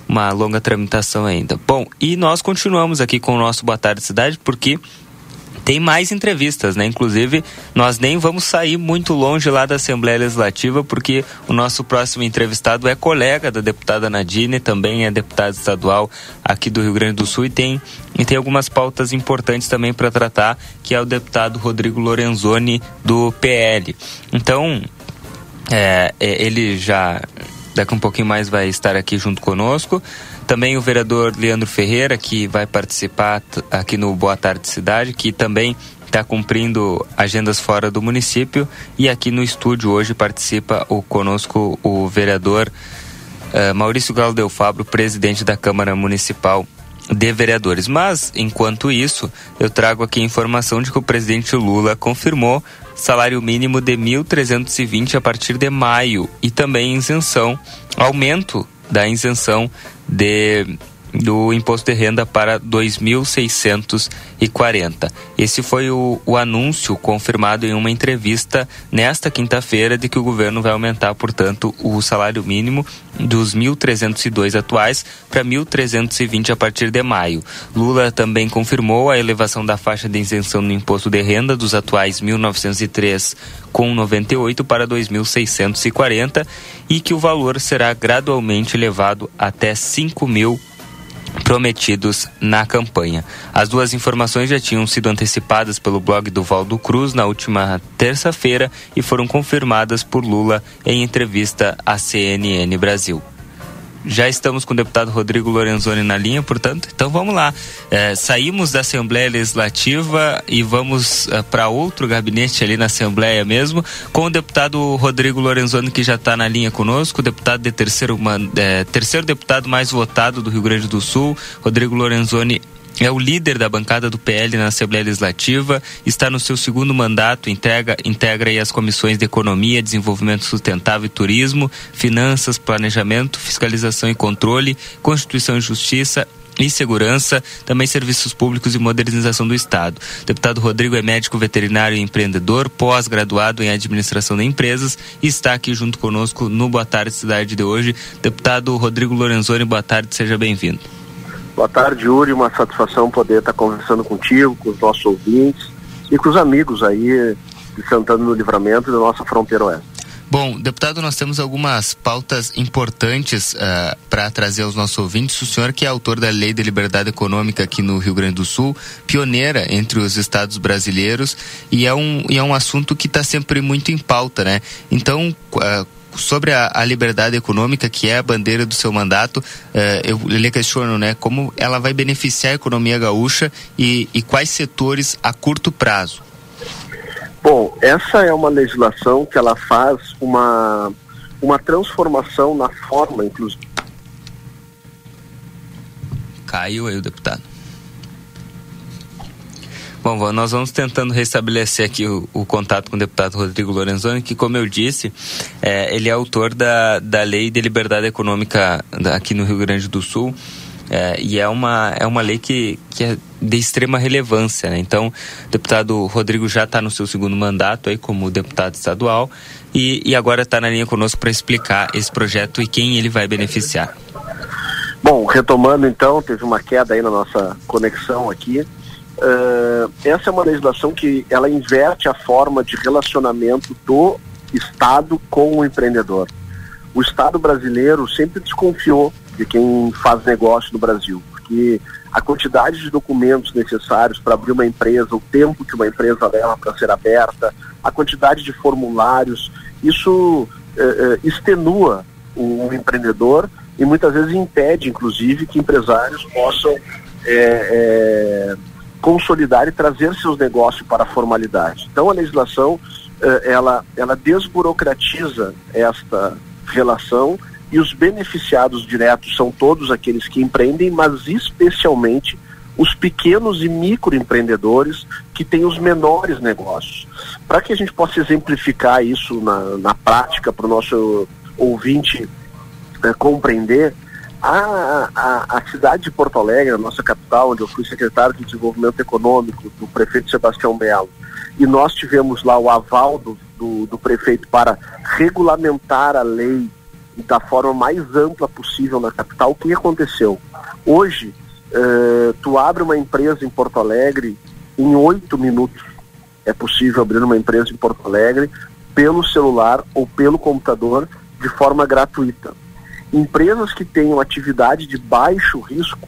uma longa tramitação ainda. Bom, e nós continuamos aqui com o nosso Boa Tarde Cidade, porque tem mais entrevistas, né? Inclusive, nós nem vamos sair muito longe lá da Assembleia Legislativa, porque o nosso próximo entrevistado é colega da deputada Nadine, também é deputado estadual aqui do Rio Grande do Sul e tem, e tem algumas pautas importantes também para tratar, que é o deputado Rodrigo Lorenzoni, do PL. Então, é, é ele já daqui um pouquinho mais vai estar aqui junto conosco. Também o vereador Leandro Ferreira, que vai participar aqui no Boa Tarde Cidade, que também está cumprindo agendas fora do município. E aqui no estúdio hoje participa o conosco o vereador uh, Maurício Galo Del Fabro, presidente da Câmara Municipal de Vereadores. Mas, enquanto isso, eu trago aqui a informação de que o presidente Lula confirmou salário mínimo de 1.320 a partir de maio e também isenção, aumento da isenção de do imposto de renda para 2.640. Esse foi o, o, anúncio confirmado em uma entrevista nesta quinta-feira de que o governo vai aumentar, portanto, o salário mínimo dos 1.302 atuais para 1.320 a partir de maio. Lula também confirmou a elevação da faixa de isenção no imposto de renda dos atuais 1.903 com 98 para 2.640 e que o valor será gradualmente elevado até 5 mil prometidos na campanha. As duas informações já tinham sido antecipadas pelo blog do Valdo Cruz na última terça-feira e foram confirmadas por Lula em entrevista à CNN Brasil. Já estamos com o deputado Rodrigo Lorenzoni na linha, portanto, então vamos lá. É, saímos da Assembleia Legislativa e vamos é, para outro gabinete ali na Assembleia mesmo, com o deputado Rodrigo Lorenzoni, que já está na linha conosco, deputado de terceiro, é, terceiro deputado mais votado do Rio Grande do Sul. Rodrigo Lorenzoni é o líder da bancada do PL na Assembleia Legislativa, está no seu segundo mandato, integra, integra as comissões de Economia, Desenvolvimento Sustentável e Turismo, Finanças, Planejamento, Fiscalização e Controle, Constituição e Justiça e Segurança, também Serviços Públicos e Modernização do Estado. O deputado Rodrigo é médico veterinário e empreendedor, pós-graduado em Administração de Empresas e está aqui junto conosco no Boa Tarde Cidade de hoje. Deputado Rodrigo Lorenzoni, boa tarde, seja bem-vindo. Boa tarde, Yuri. Uma satisfação poder estar conversando contigo, com os nossos ouvintes e com os amigos aí de Santana Livramento e da nossa fronteira oeste. Bom, deputado, nós temos algumas pautas importantes uh, para trazer aos nossos ouvintes. O senhor que é autor da Lei de Liberdade Econômica aqui no Rio Grande do Sul, pioneira entre os estados brasileiros e é um, e é um assunto que está sempre muito em pauta, né? Então, uh, sobre a, a, liberdade econômica, que é a bandeira do seu mandato, eh, eu lhe questiono, né, como ela vai beneficiar a economia gaúcha e, e quais setores a curto prazo? Bom, essa é uma legislação que ela faz uma, uma transformação na forma, inclusive. Caiu aí o deputado. Bom, nós vamos tentando restabelecer aqui o, o, contato com o deputado Rodrigo Lorenzoni, que, como eu disse, é, ele é autor da, da Lei de Liberdade Econômica aqui no Rio Grande do Sul. É, e é uma, é uma lei que, que é de extrema relevância. Né? Então, o deputado Rodrigo já está no seu segundo mandato aí como deputado estadual e, e agora está na linha conosco para explicar esse projeto e quem ele vai beneficiar. Bom, retomando então, teve uma queda aí na nossa conexão aqui. Uh, essa é uma legislação que ela inverte a forma de relacionamento do Estado com o empreendedor. O Estado brasileiro sempre desconfiou de quem faz negócio no Brasil, porque a quantidade de documentos necessários para abrir uma empresa, o tempo que uma empresa leva para ser aberta, a quantidade de formulários, isso uh, uh, extenua o, empreendedor e muitas vezes impede, inclusive, que empresários possam é, consolidar e trazer seus negócios para a formalidade. Então a legislação eh, ela, ela desburocratiza esta relação e os beneficiados diretos são todos aqueles que empreendem, mas especialmente os pequenos e microempreendedores que têm os menores negócios. Para que a gente possa exemplificar isso na, na prática para o nosso ouvinte eh, compreender, a, a, a, cidade de Porto Alegre, a nossa capital, onde eu fui secretário de Desenvolvimento Econômico do prefeito Sebastião Melo, e nós tivemos lá o aval do, do, do prefeito para regulamentar a lei da forma mais ampla possível na capital, o que aconteceu? Hoje, uh, tu abre uma empresa em Porto Alegre em oito minutos. É possível abrir uma empresa em Porto Alegre pelo celular ou pelo computador de forma gratuita. Empresas que tenham atividade de baixo risco,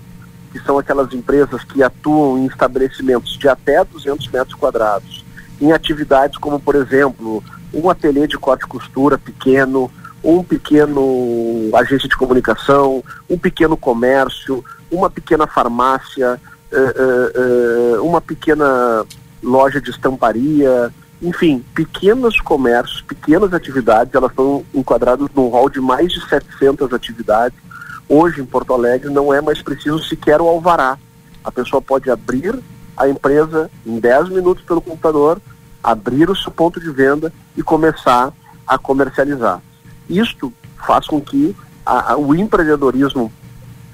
que são aquelas empresas que atuam em estabelecimentos de até 200 metros quadrados, em atividades como, por exemplo, um ateliê de corte e costura pequeno, um pequeno agência de comunicação, um pequeno comércio, uma pequena farmácia, uh, uh, uh, uma pequena loja de estamparia, enfim, pequenos comércios, pequenas atividades, elas estão enquadradas num rol de mais de 700 atividades. Hoje, em Porto Alegre, não é mais preciso sequer o alvará. A pessoa pode abrir a empresa em 10 minutos pelo computador, abrir o seu ponto de venda e começar a comercializar. Isto faz com que a, a, o empreendedorismo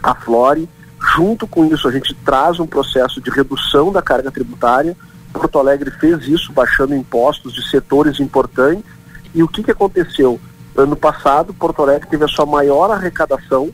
aflore. Junto com isso, a gente traz um processo de redução da carga tributária Porto Alegre fez isso, baixando impostos de setores importantes. E o que, que aconteceu? Ano passado, Porto Alegre teve a sua maior arrecadação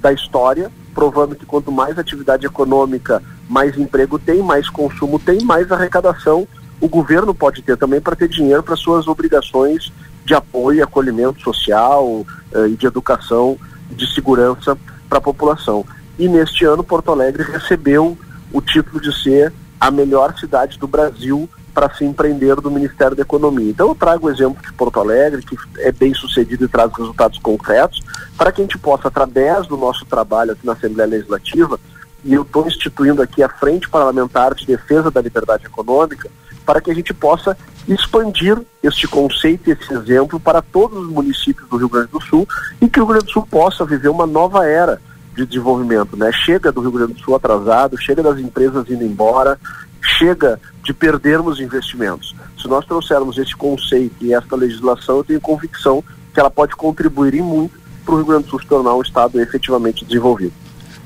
da história, provando que quanto mais atividade econômica, mais emprego tem, mais consumo tem, mais arrecadação o governo pode ter também para ter dinheiro para suas obrigações de apoio acolhimento social eh, e de educação de segurança para a população. E neste ano, Porto Alegre recebeu o título de ser a melhor cidade do Brasil para se empreender do Ministério da Economia. Então eu trago o exemplo de Porto Alegre, que é bem sucedido e traz resultados concretos, para que a gente possa, através do nosso trabalho aqui na Assembleia Legislativa, e eu estou instituindo aqui a Frente Parlamentar de Defesa da Liberdade Econômica, para que a gente possa expandir este conceito e esse exemplo para todos os municípios do Rio Grande do Sul e que o Rio Grande do Sul possa viver uma nova era de desenvolvimento, né? Chega do Rio Grande do Sul atrasado, chega das empresas indo embora, chega de perdermos investimentos. Se nós trouxermos esse conceito e esta legislação, eu tenho convicção que ela pode contribuir em muito para o Rio Grande do Sul se tornar um estado efetivamente desenvolvido.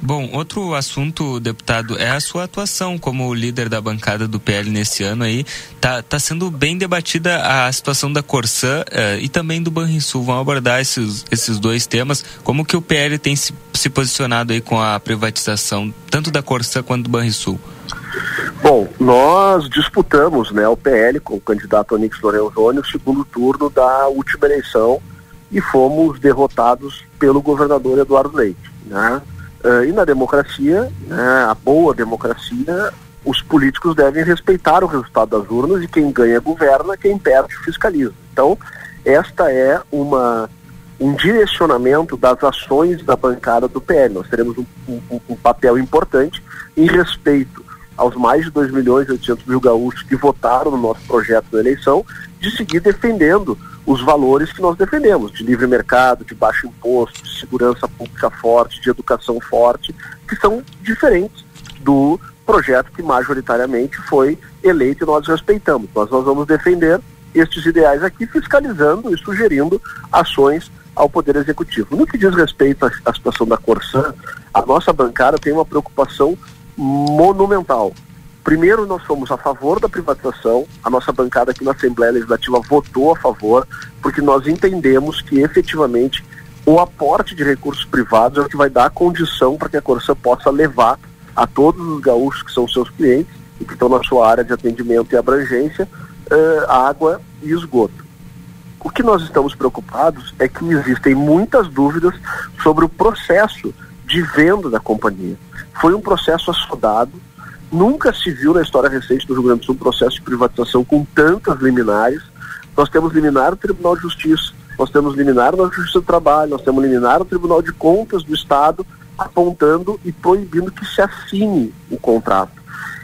Bom, outro assunto, deputado, é a sua atuação como líder da bancada do PL nesse ano aí. Tá, tá sendo bem debatida a situação da Corsã uh, e também do Banrisul. Vamos abordar esses, esses dois temas. Como que o PL tem se, se posicionado aí com a privatização, tanto da Corsã quanto do Banrisul? Bom, nós disputamos né, o PL com o candidato Onix Lorenzoni o segundo turno da última eleição e fomos derrotados pelo governador Eduardo Leite. Né? Uh, e na democracia, né, a boa democracia, os políticos devem respeitar o resultado das urnas e quem ganha governa, quem perde fiscaliza. Então, esta é uma um direcionamento das ações da bancada do PL. Nós teremos um, um, um papel importante em respeito aos mais de 2 milhões e 800 mil gaúchos que votaram no nosso projeto da eleição, de seguir defendendo os valores que nós defendemos, de livre mercado, de baixo imposto, de segurança pública forte, de educação forte, que são diferentes do projeto que majoritariamente foi eleito e nós respeitamos. Nós, nós vamos defender estes ideais aqui, fiscalizando e sugerindo ações ao Poder Executivo. No que diz respeito à, situação da Corsã, a nossa bancada tem uma preocupação monumental. Primeiro, nós somos a favor da privatização, a nossa bancada aqui na Assembleia Legislativa votou a favor, porque nós entendemos que efetivamente o aporte de recursos privados é o que vai dar a condição para que a Corsã possa levar a todos os gaúchos que são seus clientes e que estão na sua área de atendimento e abrangência, uh, água e esgoto. O que nós estamos preocupados é que existem muitas dúvidas sobre o processo de venda da companhia. Foi um processo assodado, nunca se viu na história recente do Rio Grande do Sul um processo de privatização com tantas liminares. Nós temos liminar no Tribunal de Justiça, nós temos liminar na Justiça do Trabalho, nós temos liminar no Tribunal de Contas do Estado, apontando e proibindo que se assine o contrato.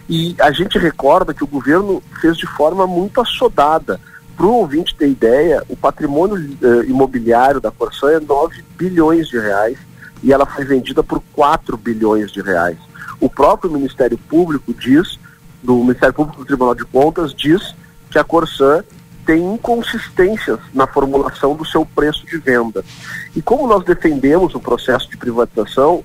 E a gente recorda que o governo fez de forma muito assodada para o ouvinte ter ideia, o patrimônio uh, imobiliário da Corsã é 9 bilhões de reais e ela foi vendida por 4 bilhões de reais. O próprio Ministério Público diz, do Ministério Público do Tribunal de Contas, diz que a Corsã tem inconsistências na formulação do seu preço de venda. E como nós defendemos o processo de privatização,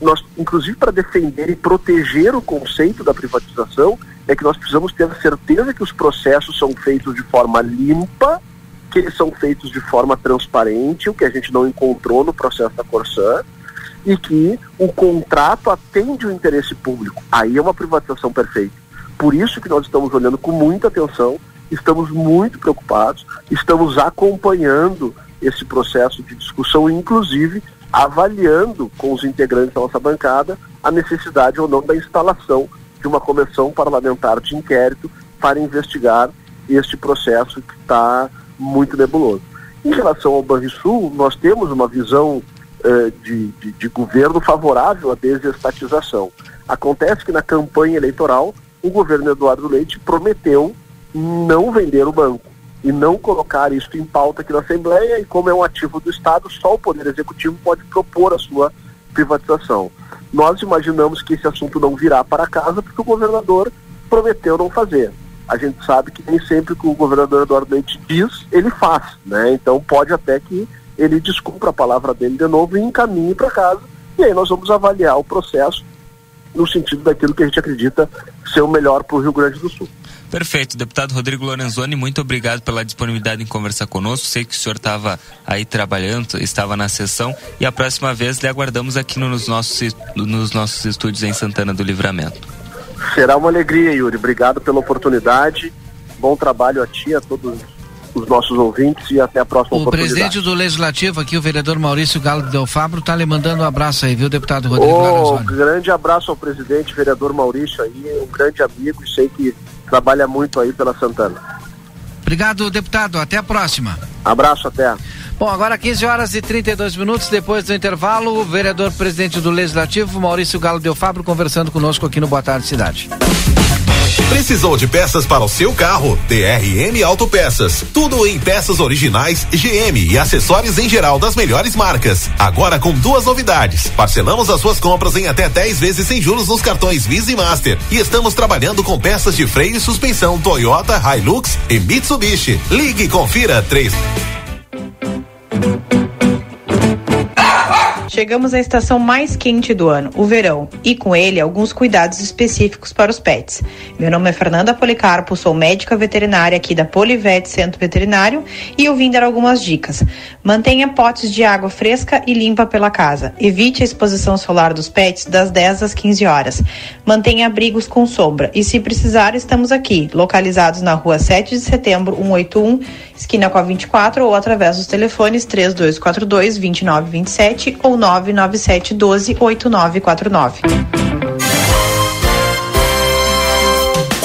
nós, inclusive para defender e proteger o conceito da privatização, é que nós precisamos ter certeza que os processos são feitos de forma limpa, que eles são feitos de forma transparente, o que a gente não encontrou no processo da Corsã, e que o contrato atende o interesse público. Aí é uma privatização perfeita. Por isso que nós estamos olhando com muita atenção, estamos muito preocupados, estamos acompanhando esse processo de discussão, inclusive avaliando com os integrantes da nossa bancada a necessidade ou não da instalação de uma comissão parlamentar de inquérito para investigar este processo que está muito nebuloso. Em relação ao Banrisul, nós temos uma visão eh, de, de, de governo favorável à desestatização. Acontece que na campanha eleitoral, o governo Eduardo Leite prometeu não vender o banco e não colocar isso em pauta aqui na Assembleia, e como é um ativo do Estado, só o Poder Executivo pode propor a sua privatização. Nós imaginamos que esse assunto não virá para casa porque o governador prometeu não fazer. A gente sabe que nem sempre que o governador Eduardo Leite diz, ele faz, né? Então pode até que ele descumpra a palavra dele de novo e encaminhe para casa. E aí nós vamos avaliar o processo no sentido daquilo que a gente acredita ser o melhor para o Rio Grande do Sul. Perfeito. Deputado Rodrigo Lorenzoni, muito obrigado pela disponibilidade em conversar conosco. Sei que o senhor estava aí trabalhando, estava na sessão e a próxima vez lhe aguardamos aqui nos nossos, nos nossos estúdios em Santana do Livramento. Será uma alegria, Yuri. Obrigado pela oportunidade. Bom trabalho a ti, a todos os nossos ouvintes e até a próxima o presidente do Legislativo aqui, o vereador Maurício Galo Del Fabro, está lhe mandando um abraço aí, viu, deputado Rodrigo oh, Um grande abraço ao presidente, vereador Maurício aí, um grande amigo e sei que trabalha muito aí pela Santana. Obrigado, deputado. Até a próxima. Abraço, até. Bom, agora 15 horas e 32 minutos depois do intervalo, o vereador presidente do Legislativo, Maurício Galo Del Fabro, conversando conosco aqui no Boa Tarde Cidade. Precisou de peças para o seu carro? DRM Autopeças. Tudo em peças originais GM e acessórios em geral das melhores marcas. Agora com duas novidades. Parcelamos as suas compras em até 10 vezes sem juros nos cartões Visa e Master. E estamos trabalhando com peças de freio e suspensão Toyota, Hilux e Mitsubishi. Ligue e confira 3 chegamos à estação mais quente do ano, o verão, e com ele alguns cuidados específicos para os pets. Meu nome é Fernanda Policarpo, sou médica veterinária aqui da Polivet Centro Veterinário e eu vim dar algumas dicas. Mantenha potes de água fresca e limpa pela casa. Evite a exposição solar dos pets das 10 às 15 horas. Mantenha abrigos com sombra e se precisar, estamos aqui, localizados na rua 7 de setembro 181, esquina com a 24 ou através dos telefones 3242 2927 ou 997 12 8949.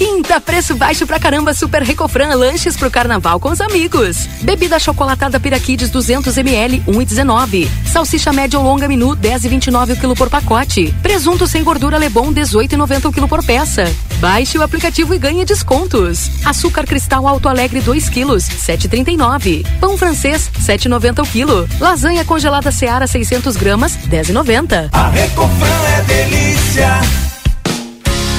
Quinta, preço baixo pra caramba, Super Recofran, lanches pro carnaval com os amigos. Bebida chocolatada Piraquides 200 ml, 1,19. Salsicha média ou longa menu, 10,29 o quilo por pacote. Presunto sem gordura Lebon, 18,90 o quilo por peça. Baixe o aplicativo e ganhe descontos. Açúcar cristal Alto Alegre 2 quilos, 7,39. Pão francês, 7,90 o quilo. Lasanha congelada Seara 600 gramas, 10,90. A Recofran é delícia.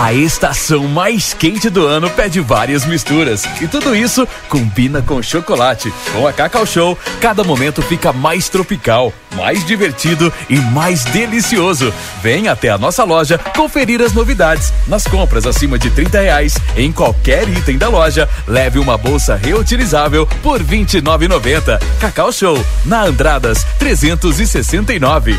A estação mais quente do ano pede várias misturas. E tudo isso combina com chocolate. Com a Cacau Show, cada momento fica mais tropical, mais divertido e mais delicioso. Vem até a nossa loja conferir as novidades. Nas compras acima de 30 reais, em qualquer item da loja, leve uma bolsa reutilizável por R$ 29,90. Cacau Show, na Andradas 369.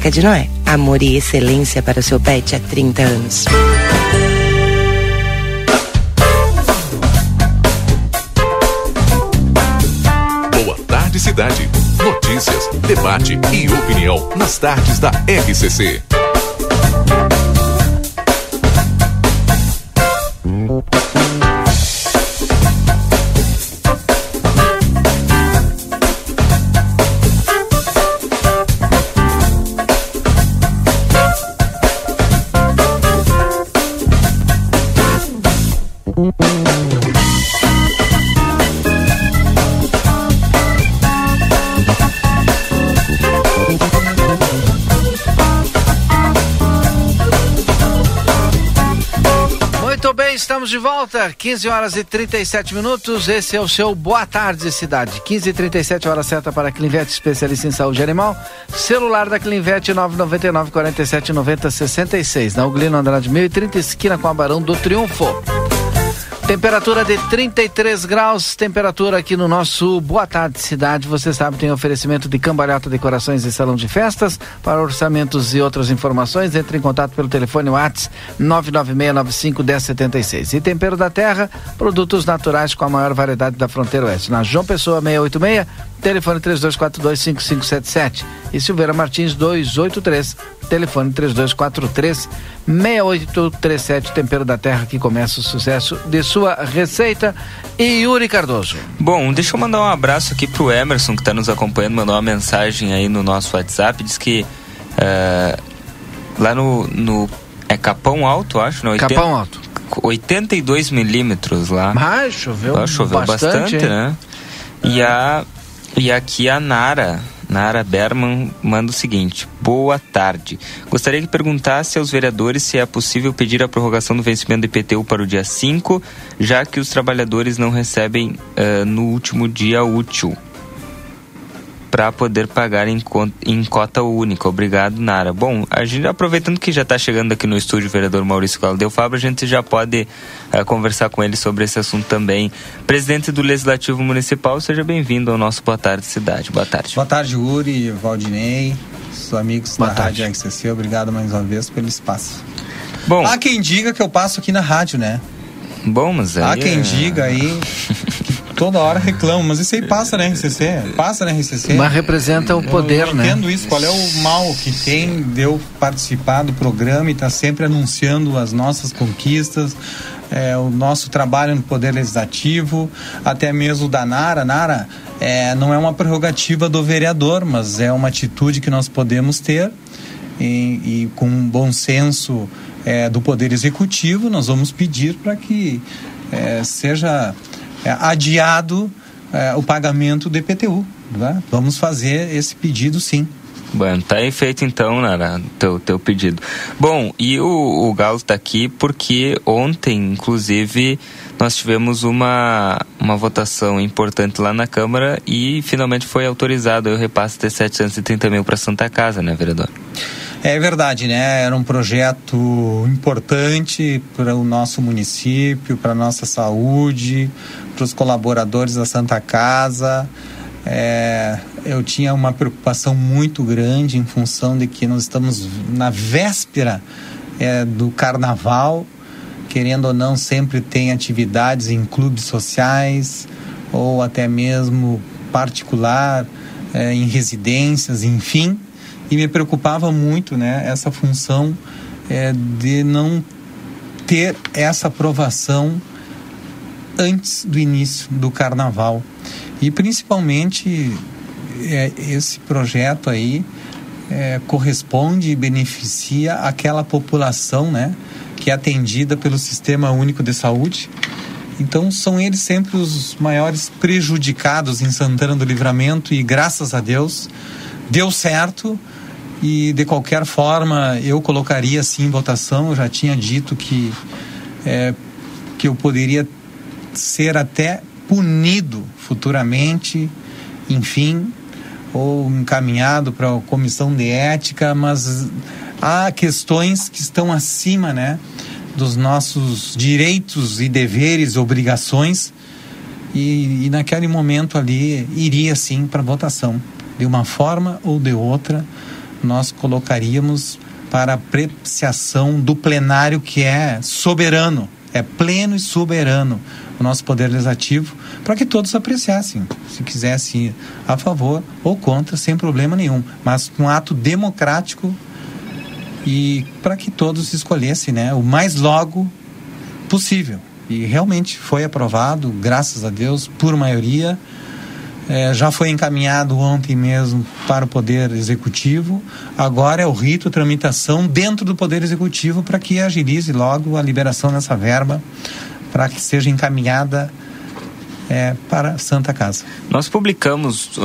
de Noé. Amor e excelência para o seu pet há 30 anos. Boa tarde, cidade. Notícias, debate e opinião nas tardes da RCC. Música volta. 15 horas e 37 minutos. Esse é o seu Boa Tarde Cidade. 15 e 37 hora certa para a Clinvet, especialista em saúde animal. Celular da Clinvet 999 47 90 66. Na Uglino Andrade 1030, esquina com a Barão do Triunfo. Temperatura de 33 graus, temperatura aqui no nosso Boa Tarde Cidade. Você sabe, tem oferecimento de cambalhota decorações e salão de festas. Para orçamentos e outras informações, entre em contato pelo telefone WhatsApp 996951076. E Tempero da Terra, produtos naturais com a maior variedade da fronteira oeste. Na João Pessoa 686, telefone 32425577. E Silveira Martins 283, telefone 3243 6837, Tempero da Terra, que começa o sucesso de sua receita. E Yuri Cardoso. Bom, deixa eu mandar um abraço aqui pro Emerson que está nos acompanhando, mandou uma mensagem aí no nosso WhatsApp, diz que eh, lá no, no é Capão Alto, acho, não? Capão Alto. 82 milímetros lá. Mas choveu, Lá choveu bastante, hein? né? E, a, e aqui a Nara, Nara Berman, manda o seguinte: Boa tarde. Gostaria que perguntasse aos vereadores se é possível pedir a prorrogação do vencimento do IPTU para o dia 5, já que os trabalhadores não recebem eh, no último dia útil. Para poder pagar em, em cota única. Obrigado, Nara. Bom, a gente, aproveitando que já está chegando aqui no estúdio o vereador Maurício Claudeu Fabro, a gente já pode eh, conversar com ele sobre esse assunto também. Presidente do Legislativo Municipal, seja bem-vindo ao nosso Boa Tarde Cidade. Boa tarde. Boa tarde, Uri, Valdinei, os amigos Boa da tarde. Rádio XCC. Obrigado mais uma vez pelo espaço. Bom, Há quem diga que eu passo aqui na rádio, né? Bom, mas aí Há quem é- diga aí *laughs* toda hora reclama, mas isso aí passa na RCC, passa na RCC. Mas representa o poder, eu, eu né? entendo isso, qual é o mal que tem de eu participar do programa e estar sempre anunciando as nossas conquistas, é, o nosso trabalho no Poder Legislativo, até mesmo da Nara. Nara, é, não é uma prerrogativa do vereador, mas é uma atitude que nós podemos ter e, e com um bom senso é, do Poder Executivo, nós vamos pedir para que é, seja é, adiado é, o pagamento do IPTU. né? Vamos fazer esse pedido sim. Bom, tá feito então, Nara, teu, teu pedido. Bom, e o, o Galo tá aqui porque ontem, inclusive, nós tivemos uma, uma votação importante lá na Câmara e finalmente foi autorizado o repasse de 730 mil para Santa Casa, né, vereador? É verdade, né? Era um projeto importante para o nosso município, para a nossa saúde, para os colaboradores da Santa Casa. É, eu tinha uma preocupação muito grande em função de que nós estamos na véspera é, do carnaval, querendo ou não, sempre tem atividades em clubes sociais ou até mesmo particular, é, em residências, enfim e me preocupava muito né essa função é, de não ter essa aprovação antes do início do carnaval. E principalmente é, esse projeto aí é, corresponde e beneficia aquela população né que é atendida pelo sistema único de saúde. Então são eles sempre os maiores prejudicados em Santana do Livramento e graças a Deus deu certo e de qualquer forma eu colocaria assim em votação. Eu já tinha dito que é, que eu poderia ser até punido futuramente, enfim, ou encaminhado para a comissão de ética, mas há questões que estão acima, né, dos nossos direitos e deveres, obrigações. E, e naquele momento ali iria sim para votação, de uma forma ou de outra nós colocaríamos para apreciação do plenário que é soberano, é pleno e soberano o nosso poder legislativo, para que todos apreciassem, se quisessem ir a favor ou contra, sem problema nenhum, mas um ato democrático e para que todos escolhessem, né, o mais logo possível. E realmente foi aprovado, graças a Deus, por maioria. É, já foi encaminhado ontem mesmo para o Poder Executivo. Agora é o rito, tramitação dentro do Poder Executivo para que agilize logo a liberação dessa verba, para que seja encaminhada é, para Santa Casa. Nós publicamos.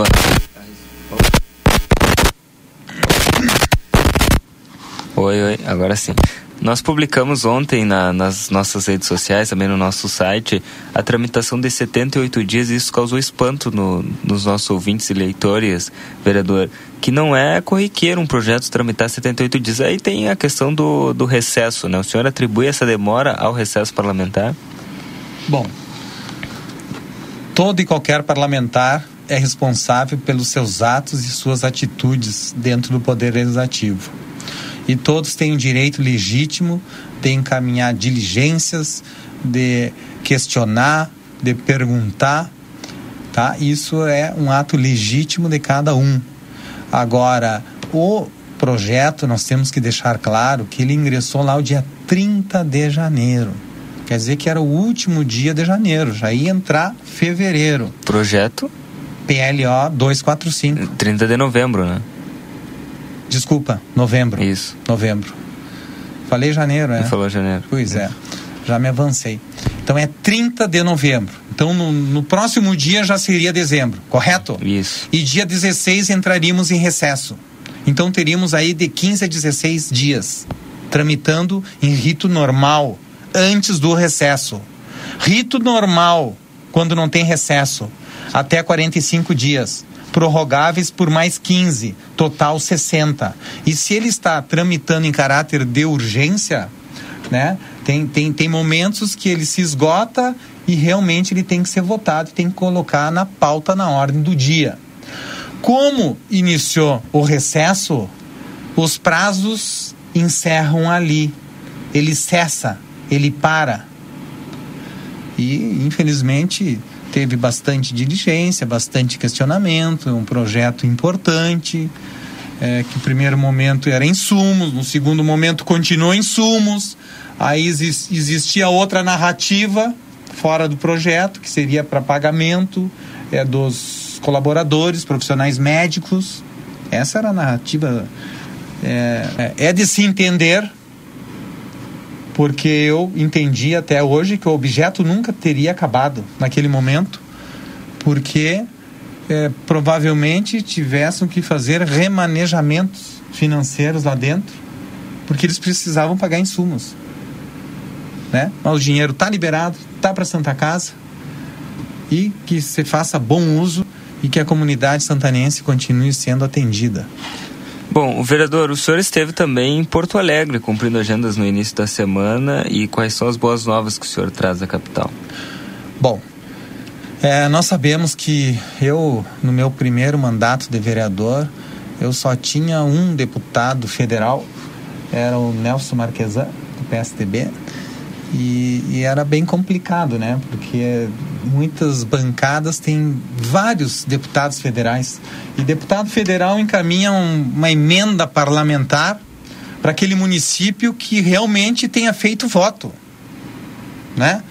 Oi, oi, agora sim. Nós publicamos ontem na, nas nossas redes sociais, também no nosso site, a tramitação de 78 dias e isso causou espanto no, nos nossos ouvintes e leitores, vereador, que não é corriqueiro um projeto tramitar 78 dias. Aí tem a questão do, do recesso, né? O senhor atribui essa demora ao recesso parlamentar? Bom, todo e qualquer parlamentar é responsável pelos seus atos e suas atitudes dentro do Poder Legislativo. E todos têm o direito legítimo de encaminhar diligências, de questionar, de perguntar, tá? Isso é um ato legítimo de cada um. Agora, o projeto, nós temos que deixar claro que ele ingressou lá o dia 30 de janeiro. Quer dizer que era o último dia de janeiro, já ia entrar fevereiro. Projeto? PLO 245. 30 de novembro, né? Desculpa, novembro. Isso. Novembro. Falei janeiro, né? Falou janeiro. Pois é. Já me avancei. Então é 30 de novembro. Então no, no, próximo dia já seria dezembro, correto? Isso. E dia 16 entraríamos em recesso. Então teríamos aí de 15 a 16 dias tramitando em rito normal antes do recesso. Rito normal quando não tem recesso até 45 dias prorrogáveis por mais 15, total 60. E se ele está tramitando em caráter de urgência, né? Tem, tem, tem momentos que ele se esgota e realmente ele tem que ser votado, tem que colocar na pauta na ordem do dia. Como iniciou o recesso, os prazos encerram ali. Ele cessa, ele para. E, infelizmente, teve bastante diligência, bastante questionamento, um projeto importante, é, que no primeiro momento era insumos, no segundo momento continuou insumos, aí exist, existia outra narrativa fora do projeto, que seria para pagamento é, dos colaboradores, profissionais médicos. Essa era a narrativa. É, é de se entender, porque eu entendi até hoje que o objeto nunca teria acabado naquele momento, porque é, provavelmente tivessem que fazer remanejamentos financeiros lá dentro, porque eles precisavam pagar insumos. Né? Mas o dinheiro está liberado, está para Santa Casa e que se faça bom uso e que a comunidade santanense continue sendo atendida. Bom, vereador, o senhor esteve também em Porto Alegre, cumprindo agendas no início da semana. E quais são as boas novas que o senhor traz da capital? Bom, é, nós sabemos que eu, no meu primeiro mandato de vereador, eu só tinha um deputado federal, era o Nelson Marquesan, do PSDB, e, e, era bem complicado, né? Porque muitas bancadas têm vários deputados federais. E deputado federal encaminha um, uma emenda parlamentar para aquele município que realmente tenha feito voto, né?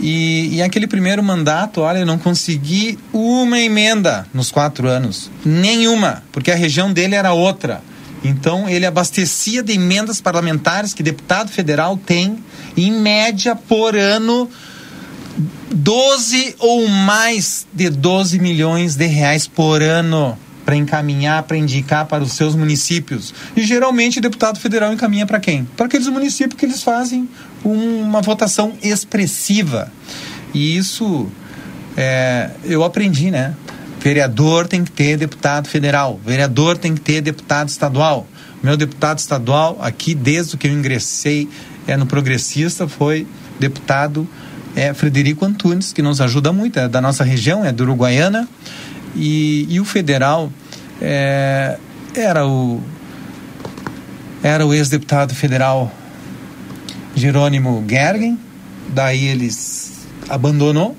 E, e aquele primeiro mandato, olha, eu não consegui uma emenda nos quatro anos. Nenhuma, porque a região dele era outra. Então, ele abastecia de emendas parlamentares que deputado federal tem, em média, por ano, 12 ou mais de 12 milhões de reais por ano para encaminhar, para indicar para os seus municípios. E geralmente o deputado federal encaminha para quem? Para aqueles municípios que eles fazem uma votação expressiva. E isso é, eu aprendi, né? Vereador tem que ter deputado federal, vereador tem que ter deputado estadual. Meu deputado estadual, aqui desde que eu ingressei é, no Progressista, foi deputado é, Frederico Antunes, que nos ajuda muito, é da nossa região, é do Uruguaiana. E, e o federal é, era o, era o ex-deputado federal Jerônimo Gergen, daí eles abandonou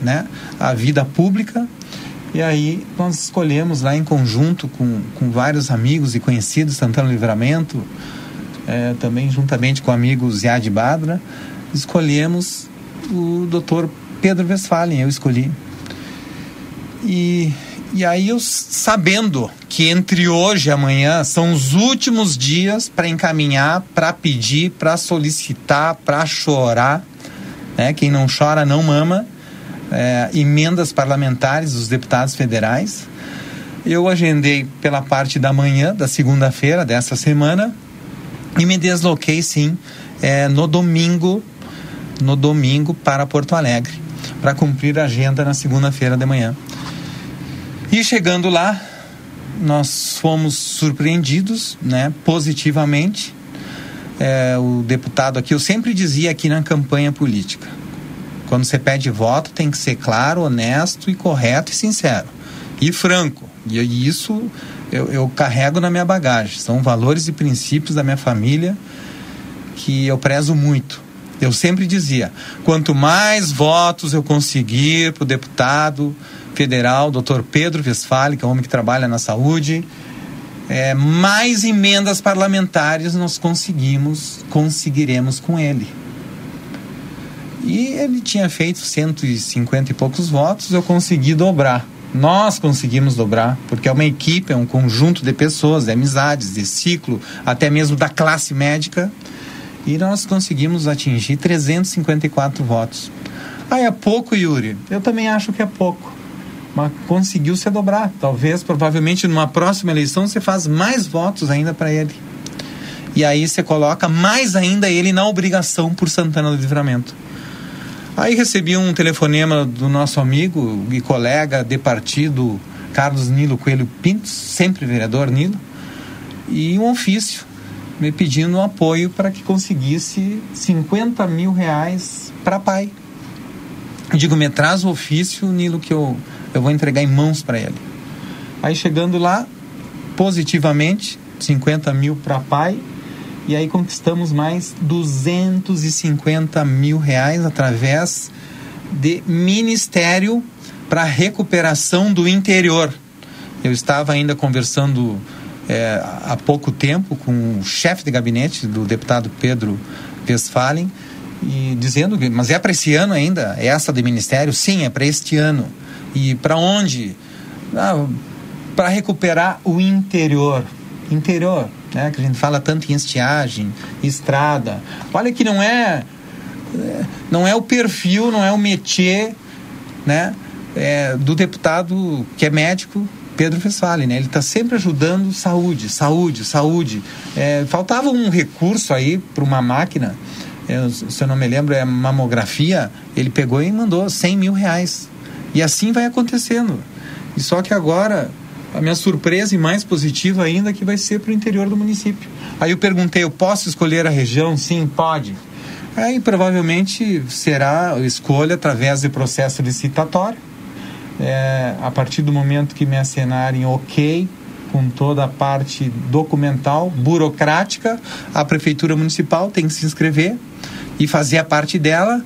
né, a vida pública e aí nós escolhemos lá em conjunto com, com vários amigos e conhecidos, Santana Livramento, é, também juntamente com o amigo Ziad Badra, escolhemos o doutor Pedro Westphalen, eu escolhi. E, e aí eu sabendo que entre hoje e amanhã são os últimos dias para encaminhar, para pedir, para solicitar, para chorar, né? Quem não chora não mama é, emendas parlamentares dos deputados federais. Eu agendei pela parte da manhã da segunda-feira dessa semana E me desloquei, sim, é, no domingo, no domingo para Porto Alegre, para cumprir a agenda na segunda-feira de manhã. E chegando lá, nós fomos surpreendidos, né, positivamente. É, o deputado aqui, eu sempre dizia aqui na campanha política, quando você pede voto tem que ser claro, honesto e correto e sincero e franco. E isso eu, eu carrego na minha bagagem. São valores e princípios da minha família que eu prezo muito. Eu sempre dizia: quanto mais votos eu conseguir para o deputado federal, doutor Pedro Westphalen, que é um homem que trabalha na saúde, é, mais emendas parlamentares nós conseguimos, conseguiremos com ele. E ele tinha feito 150 e poucos votos, eu consegui dobrar. Nós conseguimos dobrar, porque é uma equipe, é um conjunto de pessoas, de amizades, de ciclo, até mesmo da classe médica. E nós conseguimos atingir 354 votos. Ah, é pouco, Yuri? Eu também acho que é pouco. Mas conseguiu se dobrar. Talvez, provavelmente, numa próxima eleição, você faz mais votos ainda para ele. E aí você coloca mais ainda ele na obrigação por Santana do Livramento. Aí recebi um telefonema do nosso amigo e colega de partido, Carlos Nilo Coelho Pintos, sempre vereador Nilo, e um ofício me pedindo um apoio para que conseguisse 50 mil reais para pai. Eu digo, me traz o ofício, Nilo, que eu, eu vou entregar em mãos para ele. Aí chegando lá, positivamente, 50 mil para pai, e aí conquistamos mais 250 mil reais através de Ministério para Recuperação do Interior. Eu estava ainda conversando é, há pouco tempo com o chefe de gabinete do deputado Pedro Westphalen e dizendo que, mas é para esse ano ainda, é essa de ministério? Sim, é para este ano. E para onde? Ah, para recuperar o interior. Interior, né? Que a gente fala tanto em estiagem, estrada. Olha que não é, não é o perfil, não é o métier, né? É, do deputado que é médico Pedro Fessali, né? Ele está sempre ajudando saúde, saúde, saúde. É, faltava um recurso aí para uma máquina, eu, se eu não me lembro, é mamografia. Ele pegou e mandou 100 mil reais. E assim vai acontecendo. E só que agora a minha surpresa e mais positiva ainda é que vai ser para o interior do município. Aí eu perguntei, eu posso escolher a região? Sim, pode. Aí provavelmente será escolha através de processo licitatório. É, a partir do momento que me acenarem ok com toda a parte documental, burocrática, a prefeitura municipal tem que se inscrever e fazer a parte dela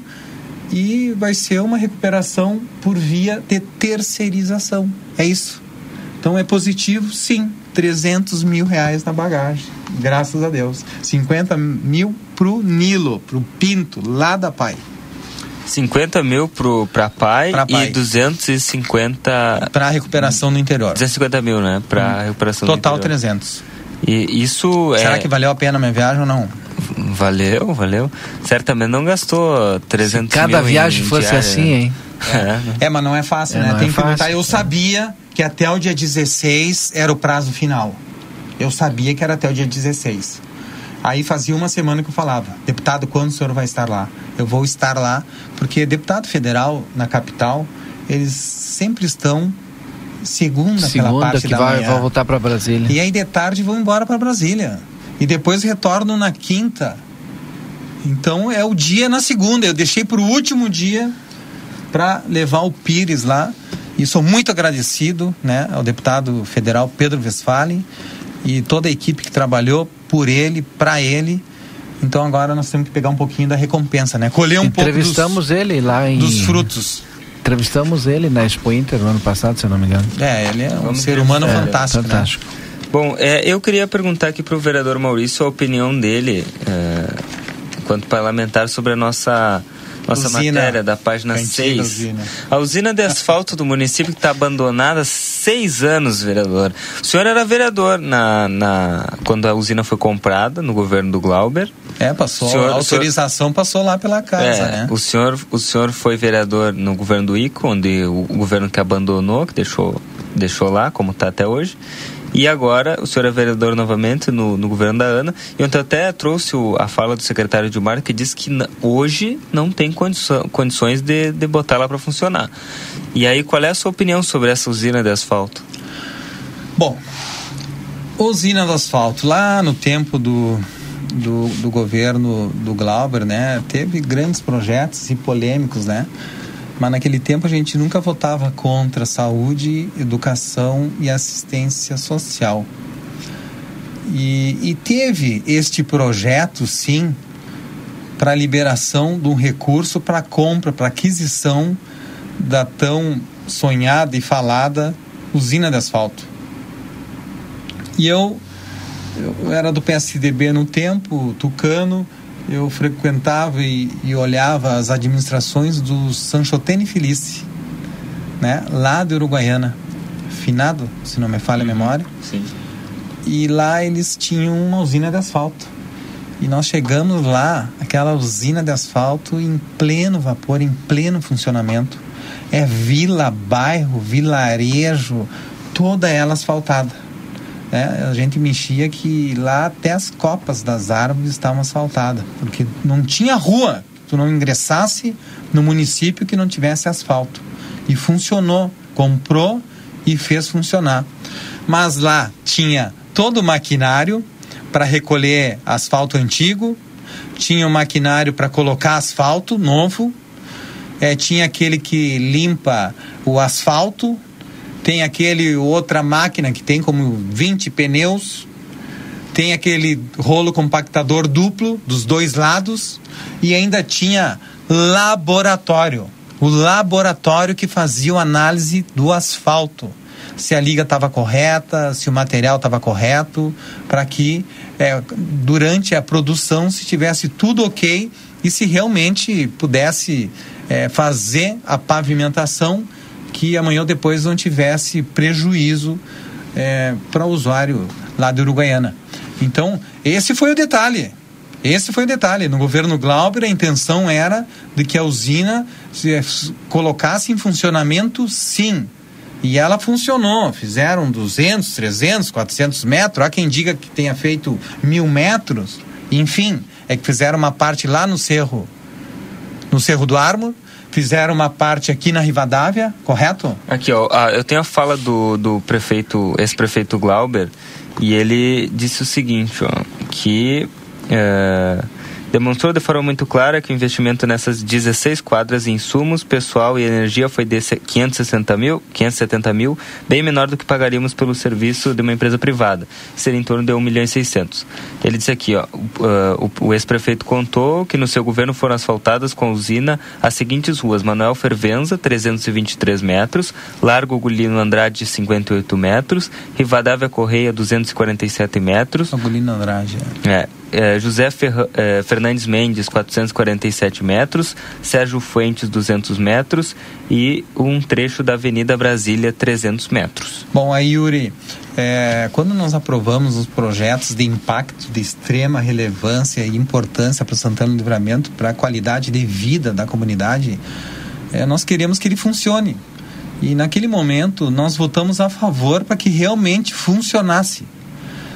e vai ser uma recuperação por via de terceirização. É isso. Então é positivo, sim. 300 mil reais na bagagem, graças a Deus. 50 mil pro Nilo, pro Pinto, lá da Pai. 50 mil pro, pra pai, Pra pai. e 250 Para recuperação no interior. 250 mil, né? Pra recuperação Total do interior. 300. E isso Será é... que valeu a pena a minha viagem ou não? Valeu, valeu. Certamente não gastou 300 Se cada mil em viagem fosse diária, assim, né? hein? É. É, mas não é fácil, É, né? não Tem é que fácil. Eu sabia que até o dia 16 era o prazo final. Eu sabia que era até o dia 16. Aí fazia uma semana que eu falava, deputado, quando o senhor vai estar lá? Eu vou estar lá, porque deputado federal na capital, eles sempre estão segunda, pela Segunda parte que da vai, vai voltar para Brasília. E aí de tarde vão embora para Brasília. E depois retornam na quinta. Então é o dia na segunda. Eu deixei para o último dia para levar o Pires lá. E sou muito agradecido né, ao deputado federal Pedro Westphalen e toda a equipe que trabalhou por ele, para ele. Então agora nós temos que pegar um pouquinho da recompensa, né? Colher um pouco dos, Entrevistamos ele lá em. dos frutos. Entrevistamos ele na Expo Inter no ano passado, se eu não me engano. É, ele é um Vamos ser humano É, fantástico, né? fantástico. Bom, é, eu queria perguntar aqui para o vereador Maurício a opinião dele, é, enquanto parlamentar, sobre a nossa, nossa Usina. matéria da página Cantiga 6. usina. A usina de asfalto do município que está abandonada há seis anos, vereador. O senhor era vereador na, na, quando a usina foi comprada, no governo do Glauber. É, passou. Senhor- a autorização passou lá pela casa, É, né? o, senhor, o senhor foi vereador no governo do ICO, onde o, o governo que abandonou, que deixou, deixou lá, como está até hoje. E agora o senhor é vereador novamente no, no governo da Ana. E ontem até trouxe o, a fala do secretário de Mar que disse que hoje não tem condições de, de botar ela para funcionar. E aí, qual é a sua opinião sobre essa usina de asfalto? Bom, usina do asfalto, lá no tempo do, do, do governo do Glauber, né, teve grandes projetos e polêmicos, né? Mas naquele tempo a gente nunca votava contra saúde, educação e assistência social. E, e teve este projeto, sim, para liberação de um recurso para compra, para aquisição da tão sonhada e falada usina de asfalto. E eu, eu era do PSDB no tempo, tucano, eu frequentava e, e olhava as administrações do Sanchotene Felice, né? lá de Uruguaiana, finado, se não me falha a memória. Sim. E lá eles tinham uma usina de asfalto. E nós chegamos lá, aquela usina de asfalto em pleno vapor, em pleno funcionamento. É vila, bairro, vilarejo, toda ela asfaltada. É, a gente mexia que lá até as copas das árvores estavam asfaltadas, porque não tinha rua que tu não ingressasse no município que não tivesse asfalto. E funcionou, comprou e fez funcionar. Mas lá tinha todo o maquinário para recolher asfalto antigo, tinha o maquinário para colocar asfalto novo, é, tinha aquele que limpa o asfalto, tem aquele outra máquina que tem como 20 pneus, tem aquele rolo compactador duplo dos dois lados e ainda tinha laboratório. O laboratório que fazia a análise do asfalto. Se a liga estava correta, se o material estava correto, para que é, durante a produção se tivesse tudo ok e se realmente pudesse é, fazer a pavimentação que amanhã ou depois não tivesse prejuízo é, para o usuário lá de Uruguaiana. Então, esse foi o detalhe. Esse foi o detalhe. No governo Glauber, a intenção era de que a usina se colocasse em funcionamento, sim. E ela funcionou. Fizeram 200, 300, 400 metros. Há quem diga que tenha feito mil metros. Enfim, é que fizeram uma parte lá no Cerro, no Cerro do Ármor, fizeram uma parte aqui na Rivadavia, correto? Aqui, ó, eu tenho a fala do, do prefeito, ex-prefeito Glauber, e ele disse o seguinte, ó, que é, demonstrou de forma muito clara que o investimento nessas 16 quadras em insumos, pessoal e energia foi de 560 mil, 570 mil, bem menor do que pagaríamos pelo serviço de uma empresa privada, seria em torno de 1 milhão e 600. Ele disse aqui, ó, uh, o, o ex-prefeito contou que no seu governo foram asfaltadas com a usina as seguintes ruas, Manuel Fervenza, 323 metros, Largo Gulino Andrade, 58 metros, Rivadavia Correia, 247 metros. Gulino Andrade. É, é, José Fer, é, Fernandes Mendes, 447 metros, Sérgio Fuentes, 200 metros e um trecho da Avenida Brasília, 300 metros. Bom, aí, Yuri, é, quando nós aprovamos os projetos de impacto de extrema relevância e importância para o Santana do Livramento, para a qualidade de vida da comunidade, é, nós queremos que ele funcione. E naquele momento nós votamos a favor para que realmente funcionasse.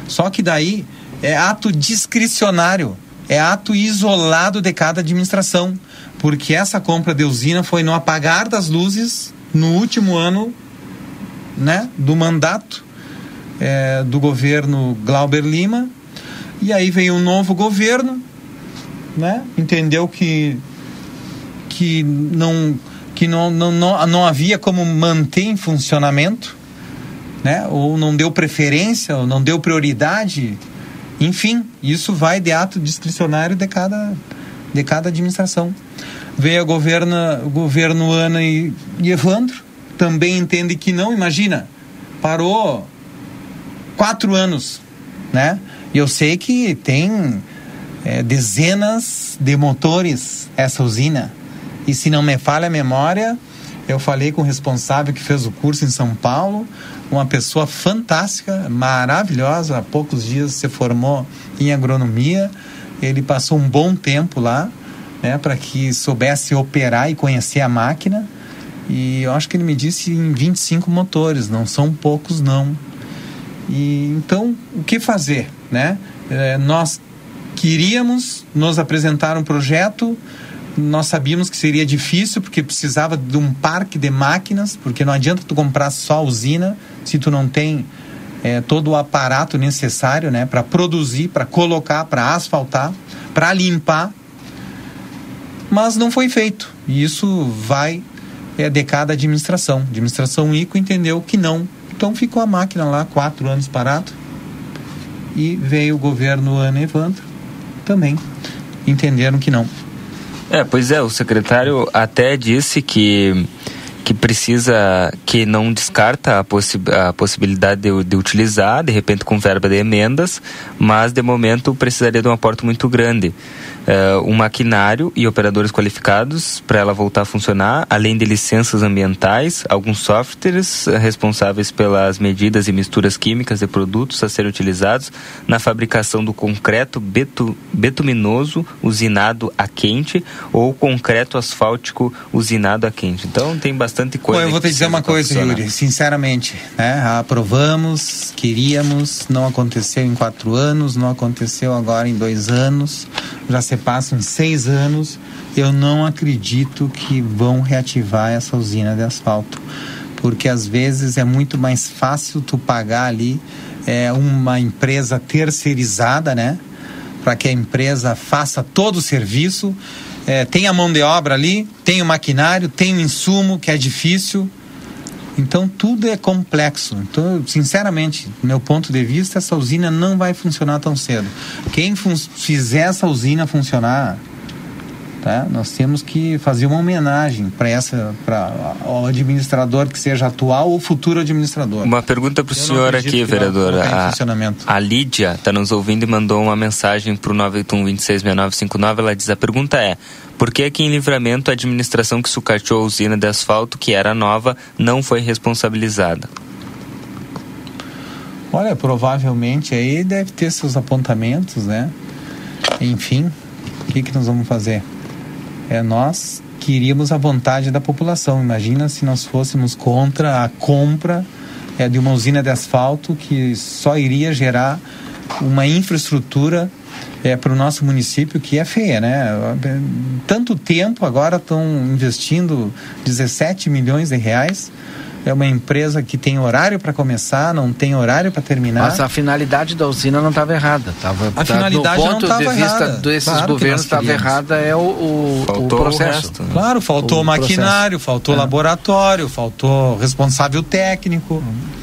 Só que daí é ato discricionário, é ato isolado de cada administração, porque essa compra de usina foi no apagar das luzes no último ano né, do mandato é, do governo Glauber Lima, e aí veio um novo governo, né, entendeu que, que, não, que não, não, não, não havia como manter em funcionamento, né, ou não deu preferência, ou não deu prioridade enfim, isso vai de ato discricionário de cada, de cada administração. Veio o governo Ana e, e Evandro, também entende que não, imagina, parou quatro anos, né? E eu sei que tem é, dezenas de motores essa usina. E se não me falha a memória, eu falei com o responsável que fez o curso em São Paulo, uma pessoa fantástica, maravilhosa. Há poucos dias se formou em agronomia. Ele passou um bom tempo lá, né, para que soubesse operar e conhecer a máquina. E eu acho que ele me disse em 25 motores, não são poucos não. E então, o que fazer, né? É, nós queríamos nos apresentar um projeto, nós sabíamos que seria difícil porque precisava de um parque de máquinas, porque não adianta tu comprar só a usina se tu não tem é, todo o aparato necessário, né, para produzir, para colocar, para asfaltar, para limpar. Mas não foi feito. E isso vai é, de cada administração. A administração ICO entendeu que não. Então ficou a máquina lá quatro anos parado. E veio o governo Ana Evandro também. Entenderam que não. É, pois é, o secretário até disse que que precisa, que não descarta a, possi a possibilidade de, de, utilizar, de repente com verba de emendas, mas de momento precisaria de um aporte muito grande uh, um maquinário e operadores qualificados para ela voltar a funcionar, além de licenças ambientais, alguns softwares uh, responsáveis pelas medidas e misturas químicas de produtos a serem utilizados na fabricação do concreto betu betuminoso usinado a quente ou concreto asfáltico usinado a quente. Então tem bastante coisa. Bom, eu vou te dizer uma coisa, funcionar. Yuri, sinceramente, né? aprovamos, queríamos, não aconteceu em quatro anos, não aconteceu agora em dois anos, já se passam seis anos, eu não acredito que vão reativar essa usina de asfalto. Porque às vezes é muito mais fácil tu pagar ali é, uma empresa terceirizada, né? Para que a empresa faça todo o serviço. É, tem a mão de obra ali, tem o maquinário, tem o insumo, que é difícil. Então tudo é complexo. Então, sinceramente, do meu ponto de vista, essa usina não vai funcionar tão cedo. Quem fizer essa usina funcionar, tá? Nós temos que fazer uma homenagem para essa, para o administrador que seja atual ou futuro administrador. Uma pergunta para o senhor aqui, vereadora. A, a Lídia está nos ouvindo e mandou uma mensagem para o 981 266959. Ela diz: a pergunta é por que aqui em Livramento a administração que sucateou a usina de asfalto, que era nova, não foi responsabilizada? Olha, provavelmente aí deve ter seus apontamentos, né? Enfim, o que, que nós vamos fazer? É, nós queríamos a vontade da população. Imagina se nós fôssemos contra a compra é, de uma usina de asfalto que só iria gerar uma infraestrutura é, para o nosso município que é feia, né? Tanto tempo agora estão investindo 17 milhões de reais. É uma empresa que tem horário para começar, não tem horário para terminar. Mas a finalidade da usina não estava errada. Tava, a tá, finalidade no ponto não de vista errada. desses claro governos estava errada é o, o, o processo. O resto, né? Claro, faltou o maquinário, processo. faltou é. laboratório, faltou responsável técnico. Hum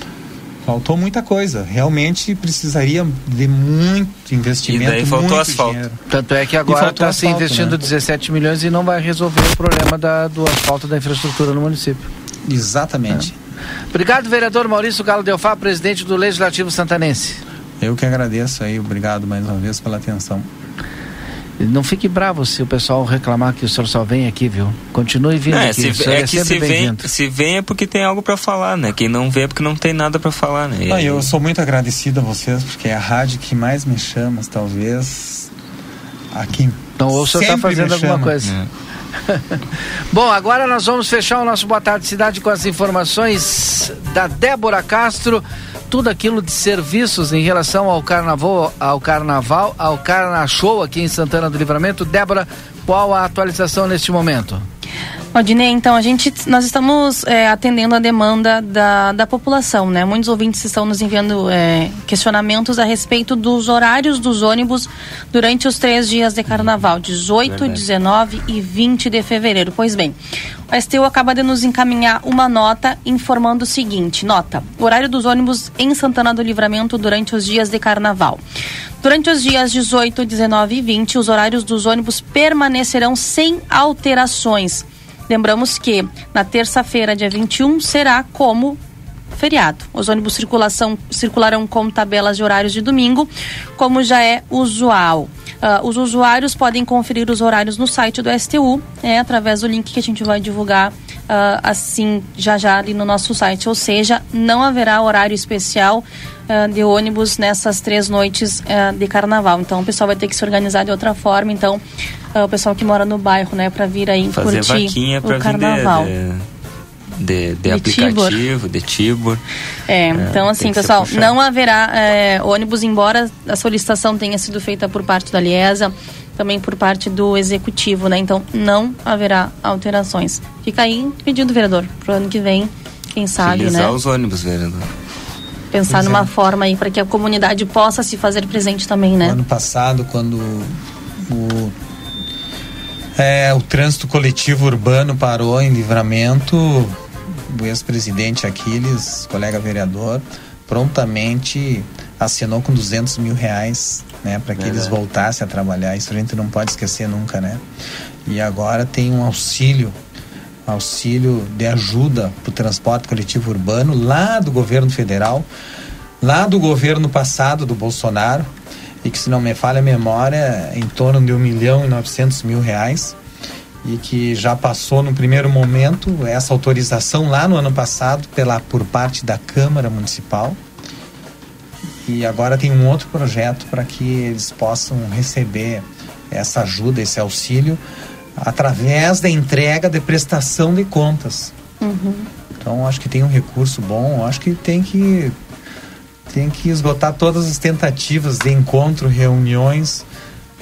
faltou muita coisa. Realmente precisaria de muito investimento. E daí faltou asfalto. Dinheiro. Tanto é que agora está se investindo né? 17 milhões e não vai resolver o problema da, do asfalto da infraestrutura no município. Exatamente. É. Obrigado, vereador Maurício Galo Delfá, presidente do Legislativo Santanense. Eu que agradeço aí, obrigado mais uma vez pela atenção. Não fique bravo se o pessoal reclamar que o senhor só vem aqui, viu? Continue vindo não, é, aqui. Se, é, é que se vem, se vem é porque tem algo para falar, né? Quem não vem é porque não tem nada para falar, né? Ah, eu sou muito agradecido a vocês, porque é a rádio que mais me chama, talvez aqui. Então, ou o senhor está fazendo alguma coisa. É. *laughs* Bom, agora nós vamos fechar o nosso Boa Tarde Cidade com as informações da Débora Castro tudo aquilo de serviços em relação ao carnaval, ao carnaval, ao Carna Show aqui em Santana do Livramento. Débora, qual a atualização neste momento? Odinei, então a gente, nós estamos é, atendendo a demanda da, da população, né? Muitos ouvintes estão nos enviando é, questionamentos a respeito dos horários dos ônibus durante os três dias de carnaval, 18, Verdade. 19 e 20 de fevereiro. Pois bem, o STU acaba de nos encaminhar uma nota informando o seguinte: nota, horário dos ônibus em Santana do Livramento durante os dias de carnaval. Durante os dias 18, 19 e 20, os horários dos ônibus permanecerão sem alterações Lembramos que na terça-feira, dia 21, será como feriado. Os ônibus circulação, circularão com tabelas de horários de domingo, como já é usual. Uh, os usuários podem conferir os horários no site do STU, é, através do link que a gente vai divulgar uh, assim já já ali no nosso site. Ou seja, não haverá horário especial uh, de ônibus nessas três noites de carnaval. Então o pessoal vai ter que se organizar de outra forma. Então o pessoal que mora no bairro, né, para vir aí Fazer curtir o carnaval. Vender, de, de, De aplicativo, de Tibor. É, então tem assim, pessoal, não haverá é, ônibus, embora a solicitação tenha sido feita por parte da Liesa, também por parte do executivo, né? Então não haverá alterações. Fica aí pedido, vereador, pro ano que vem, quem sabe, Utilizar né? os ônibus, vereador. Pensar Pois é. numa forma aí para que a comunidade possa se fazer presente também, né? Ano passado, quando o, é, o trânsito coletivo urbano parou em livramento, o ex-presidente Aquiles, colega vereador, prontamente assinou com 200 mil reais né, para que eles Verdade. voltassem a trabalhar. Isso a gente não pode esquecer nunca, né? E agora tem um auxílio auxílio de ajuda para o transporte coletivo urbano lá do governo federal, lá do governo passado do Bolsonaro, e que se não me falha a memória, é em torno de 1 milhão e 900 mil reais, e que já passou no primeiro momento essa autorização lá no ano passado pela, por parte da Câmara Municipal. E agora tem um outro projeto para que eles possam receber essa ajuda, esse auxílio, através da entrega de prestação de contas. Uhum. Então acho que tem um recurso bom, acho que tem que tem que esgotar todas as tentativas de encontro, reuniões.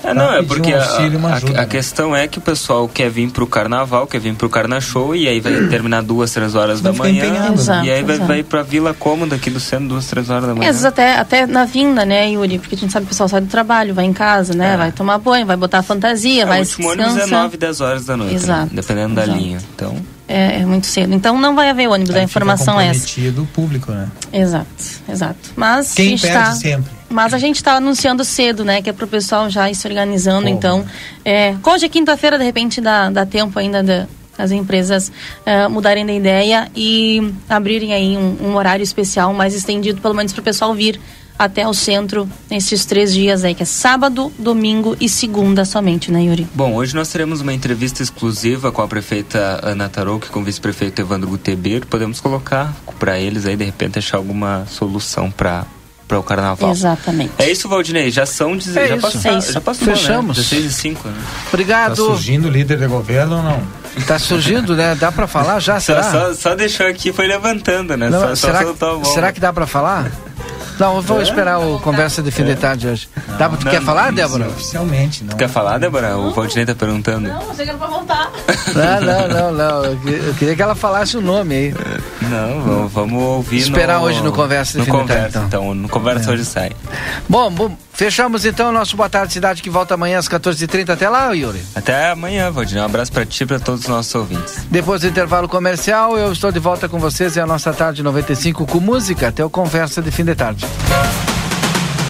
É, não, é porque um a, auxílio, a- ajuda, a né? questão é que o pessoal quer vir pro carnaval, quer vir pro carna show e aí vai terminar duas, três horas da manhã. empenhado, né? Exato, e aí vai, exato. vai pra Vila Cômoda aqui do centro, duas, três horas da É, manhã. às vezes até, até na vinda, né, Yuri? Porque a gente sabe que o pessoal sai do trabalho, vai em casa, né? Vai tomar banho, vai botar fantasia, É, vai o último ônibus é descansar. 9, 10 horas da noite, né? Exato, dependendo da exato. linha. Então, É, é muito cedo. Então não vai haver ônibus, a Aí informação fica é essa. comprometido o público, né? Exato, exato. Mas a Quem perde tá, sempre. Mas a gente está anunciando cedo, né? Que é pro pessoal já ir se organizando. Pô, então, é, hoje é quinta-feira, de repente dá, dá tempo ainda da- das empresas é, mudarem de ideia e abrirem aí um, um horário especial mais estendido, pelo menos para o pessoal vir até o centro nesses três dias aí, que é sábado, domingo e segunda somente, né, Yuri? Bom, hoje nós teremos uma entrevista exclusiva com a prefeita Ana Tarouque, com o vice-prefeito Evandro Guteber. Podemos colocar para eles aí, de repente, achar alguma solução para para o carnaval. Exatamente. É isso, Valdinei. Já são. deze- É já, isso. passa- É isso. já passou, Fechamos. né? 16 e 5, né? Obrigado. Tá surgindo líder de governo ou não? Tá surgindo, né? Dá pra falar já, Só, será? só, só deixou aqui, foi levantando, né? Não, só, só será, a que, será que dá pra falar? Não, eu vou É? esperar o conversa de fim de tarde hoje. Dá, pra- tu não, quer não, falar, isso, Débora? Oficialmente, não. Tu quer falar, Débora? O Valdinei tá perguntando. Não, era pra voltar. Não, *laughs* não, não, não. Eu, que- eu queria que ela falasse o nome aí. Não, vamos, vamos ouvir Esperar no, hoje no Conversa de no Fim de conversa, Tarde, então. No Conversa É. hoje sai. Bom, bom, fechamos então o nosso Boa Tarde Cidade que volta amanhã às 14h30. Até lá, Yuri. Até amanhã, Valdinei. Um abraço pra ti e pra todos os nossos ouvintes. Depois do intervalo comercial, eu estou de volta com vocês e a nossa tarde 95 com música até o Conversa de Fim de Tarde.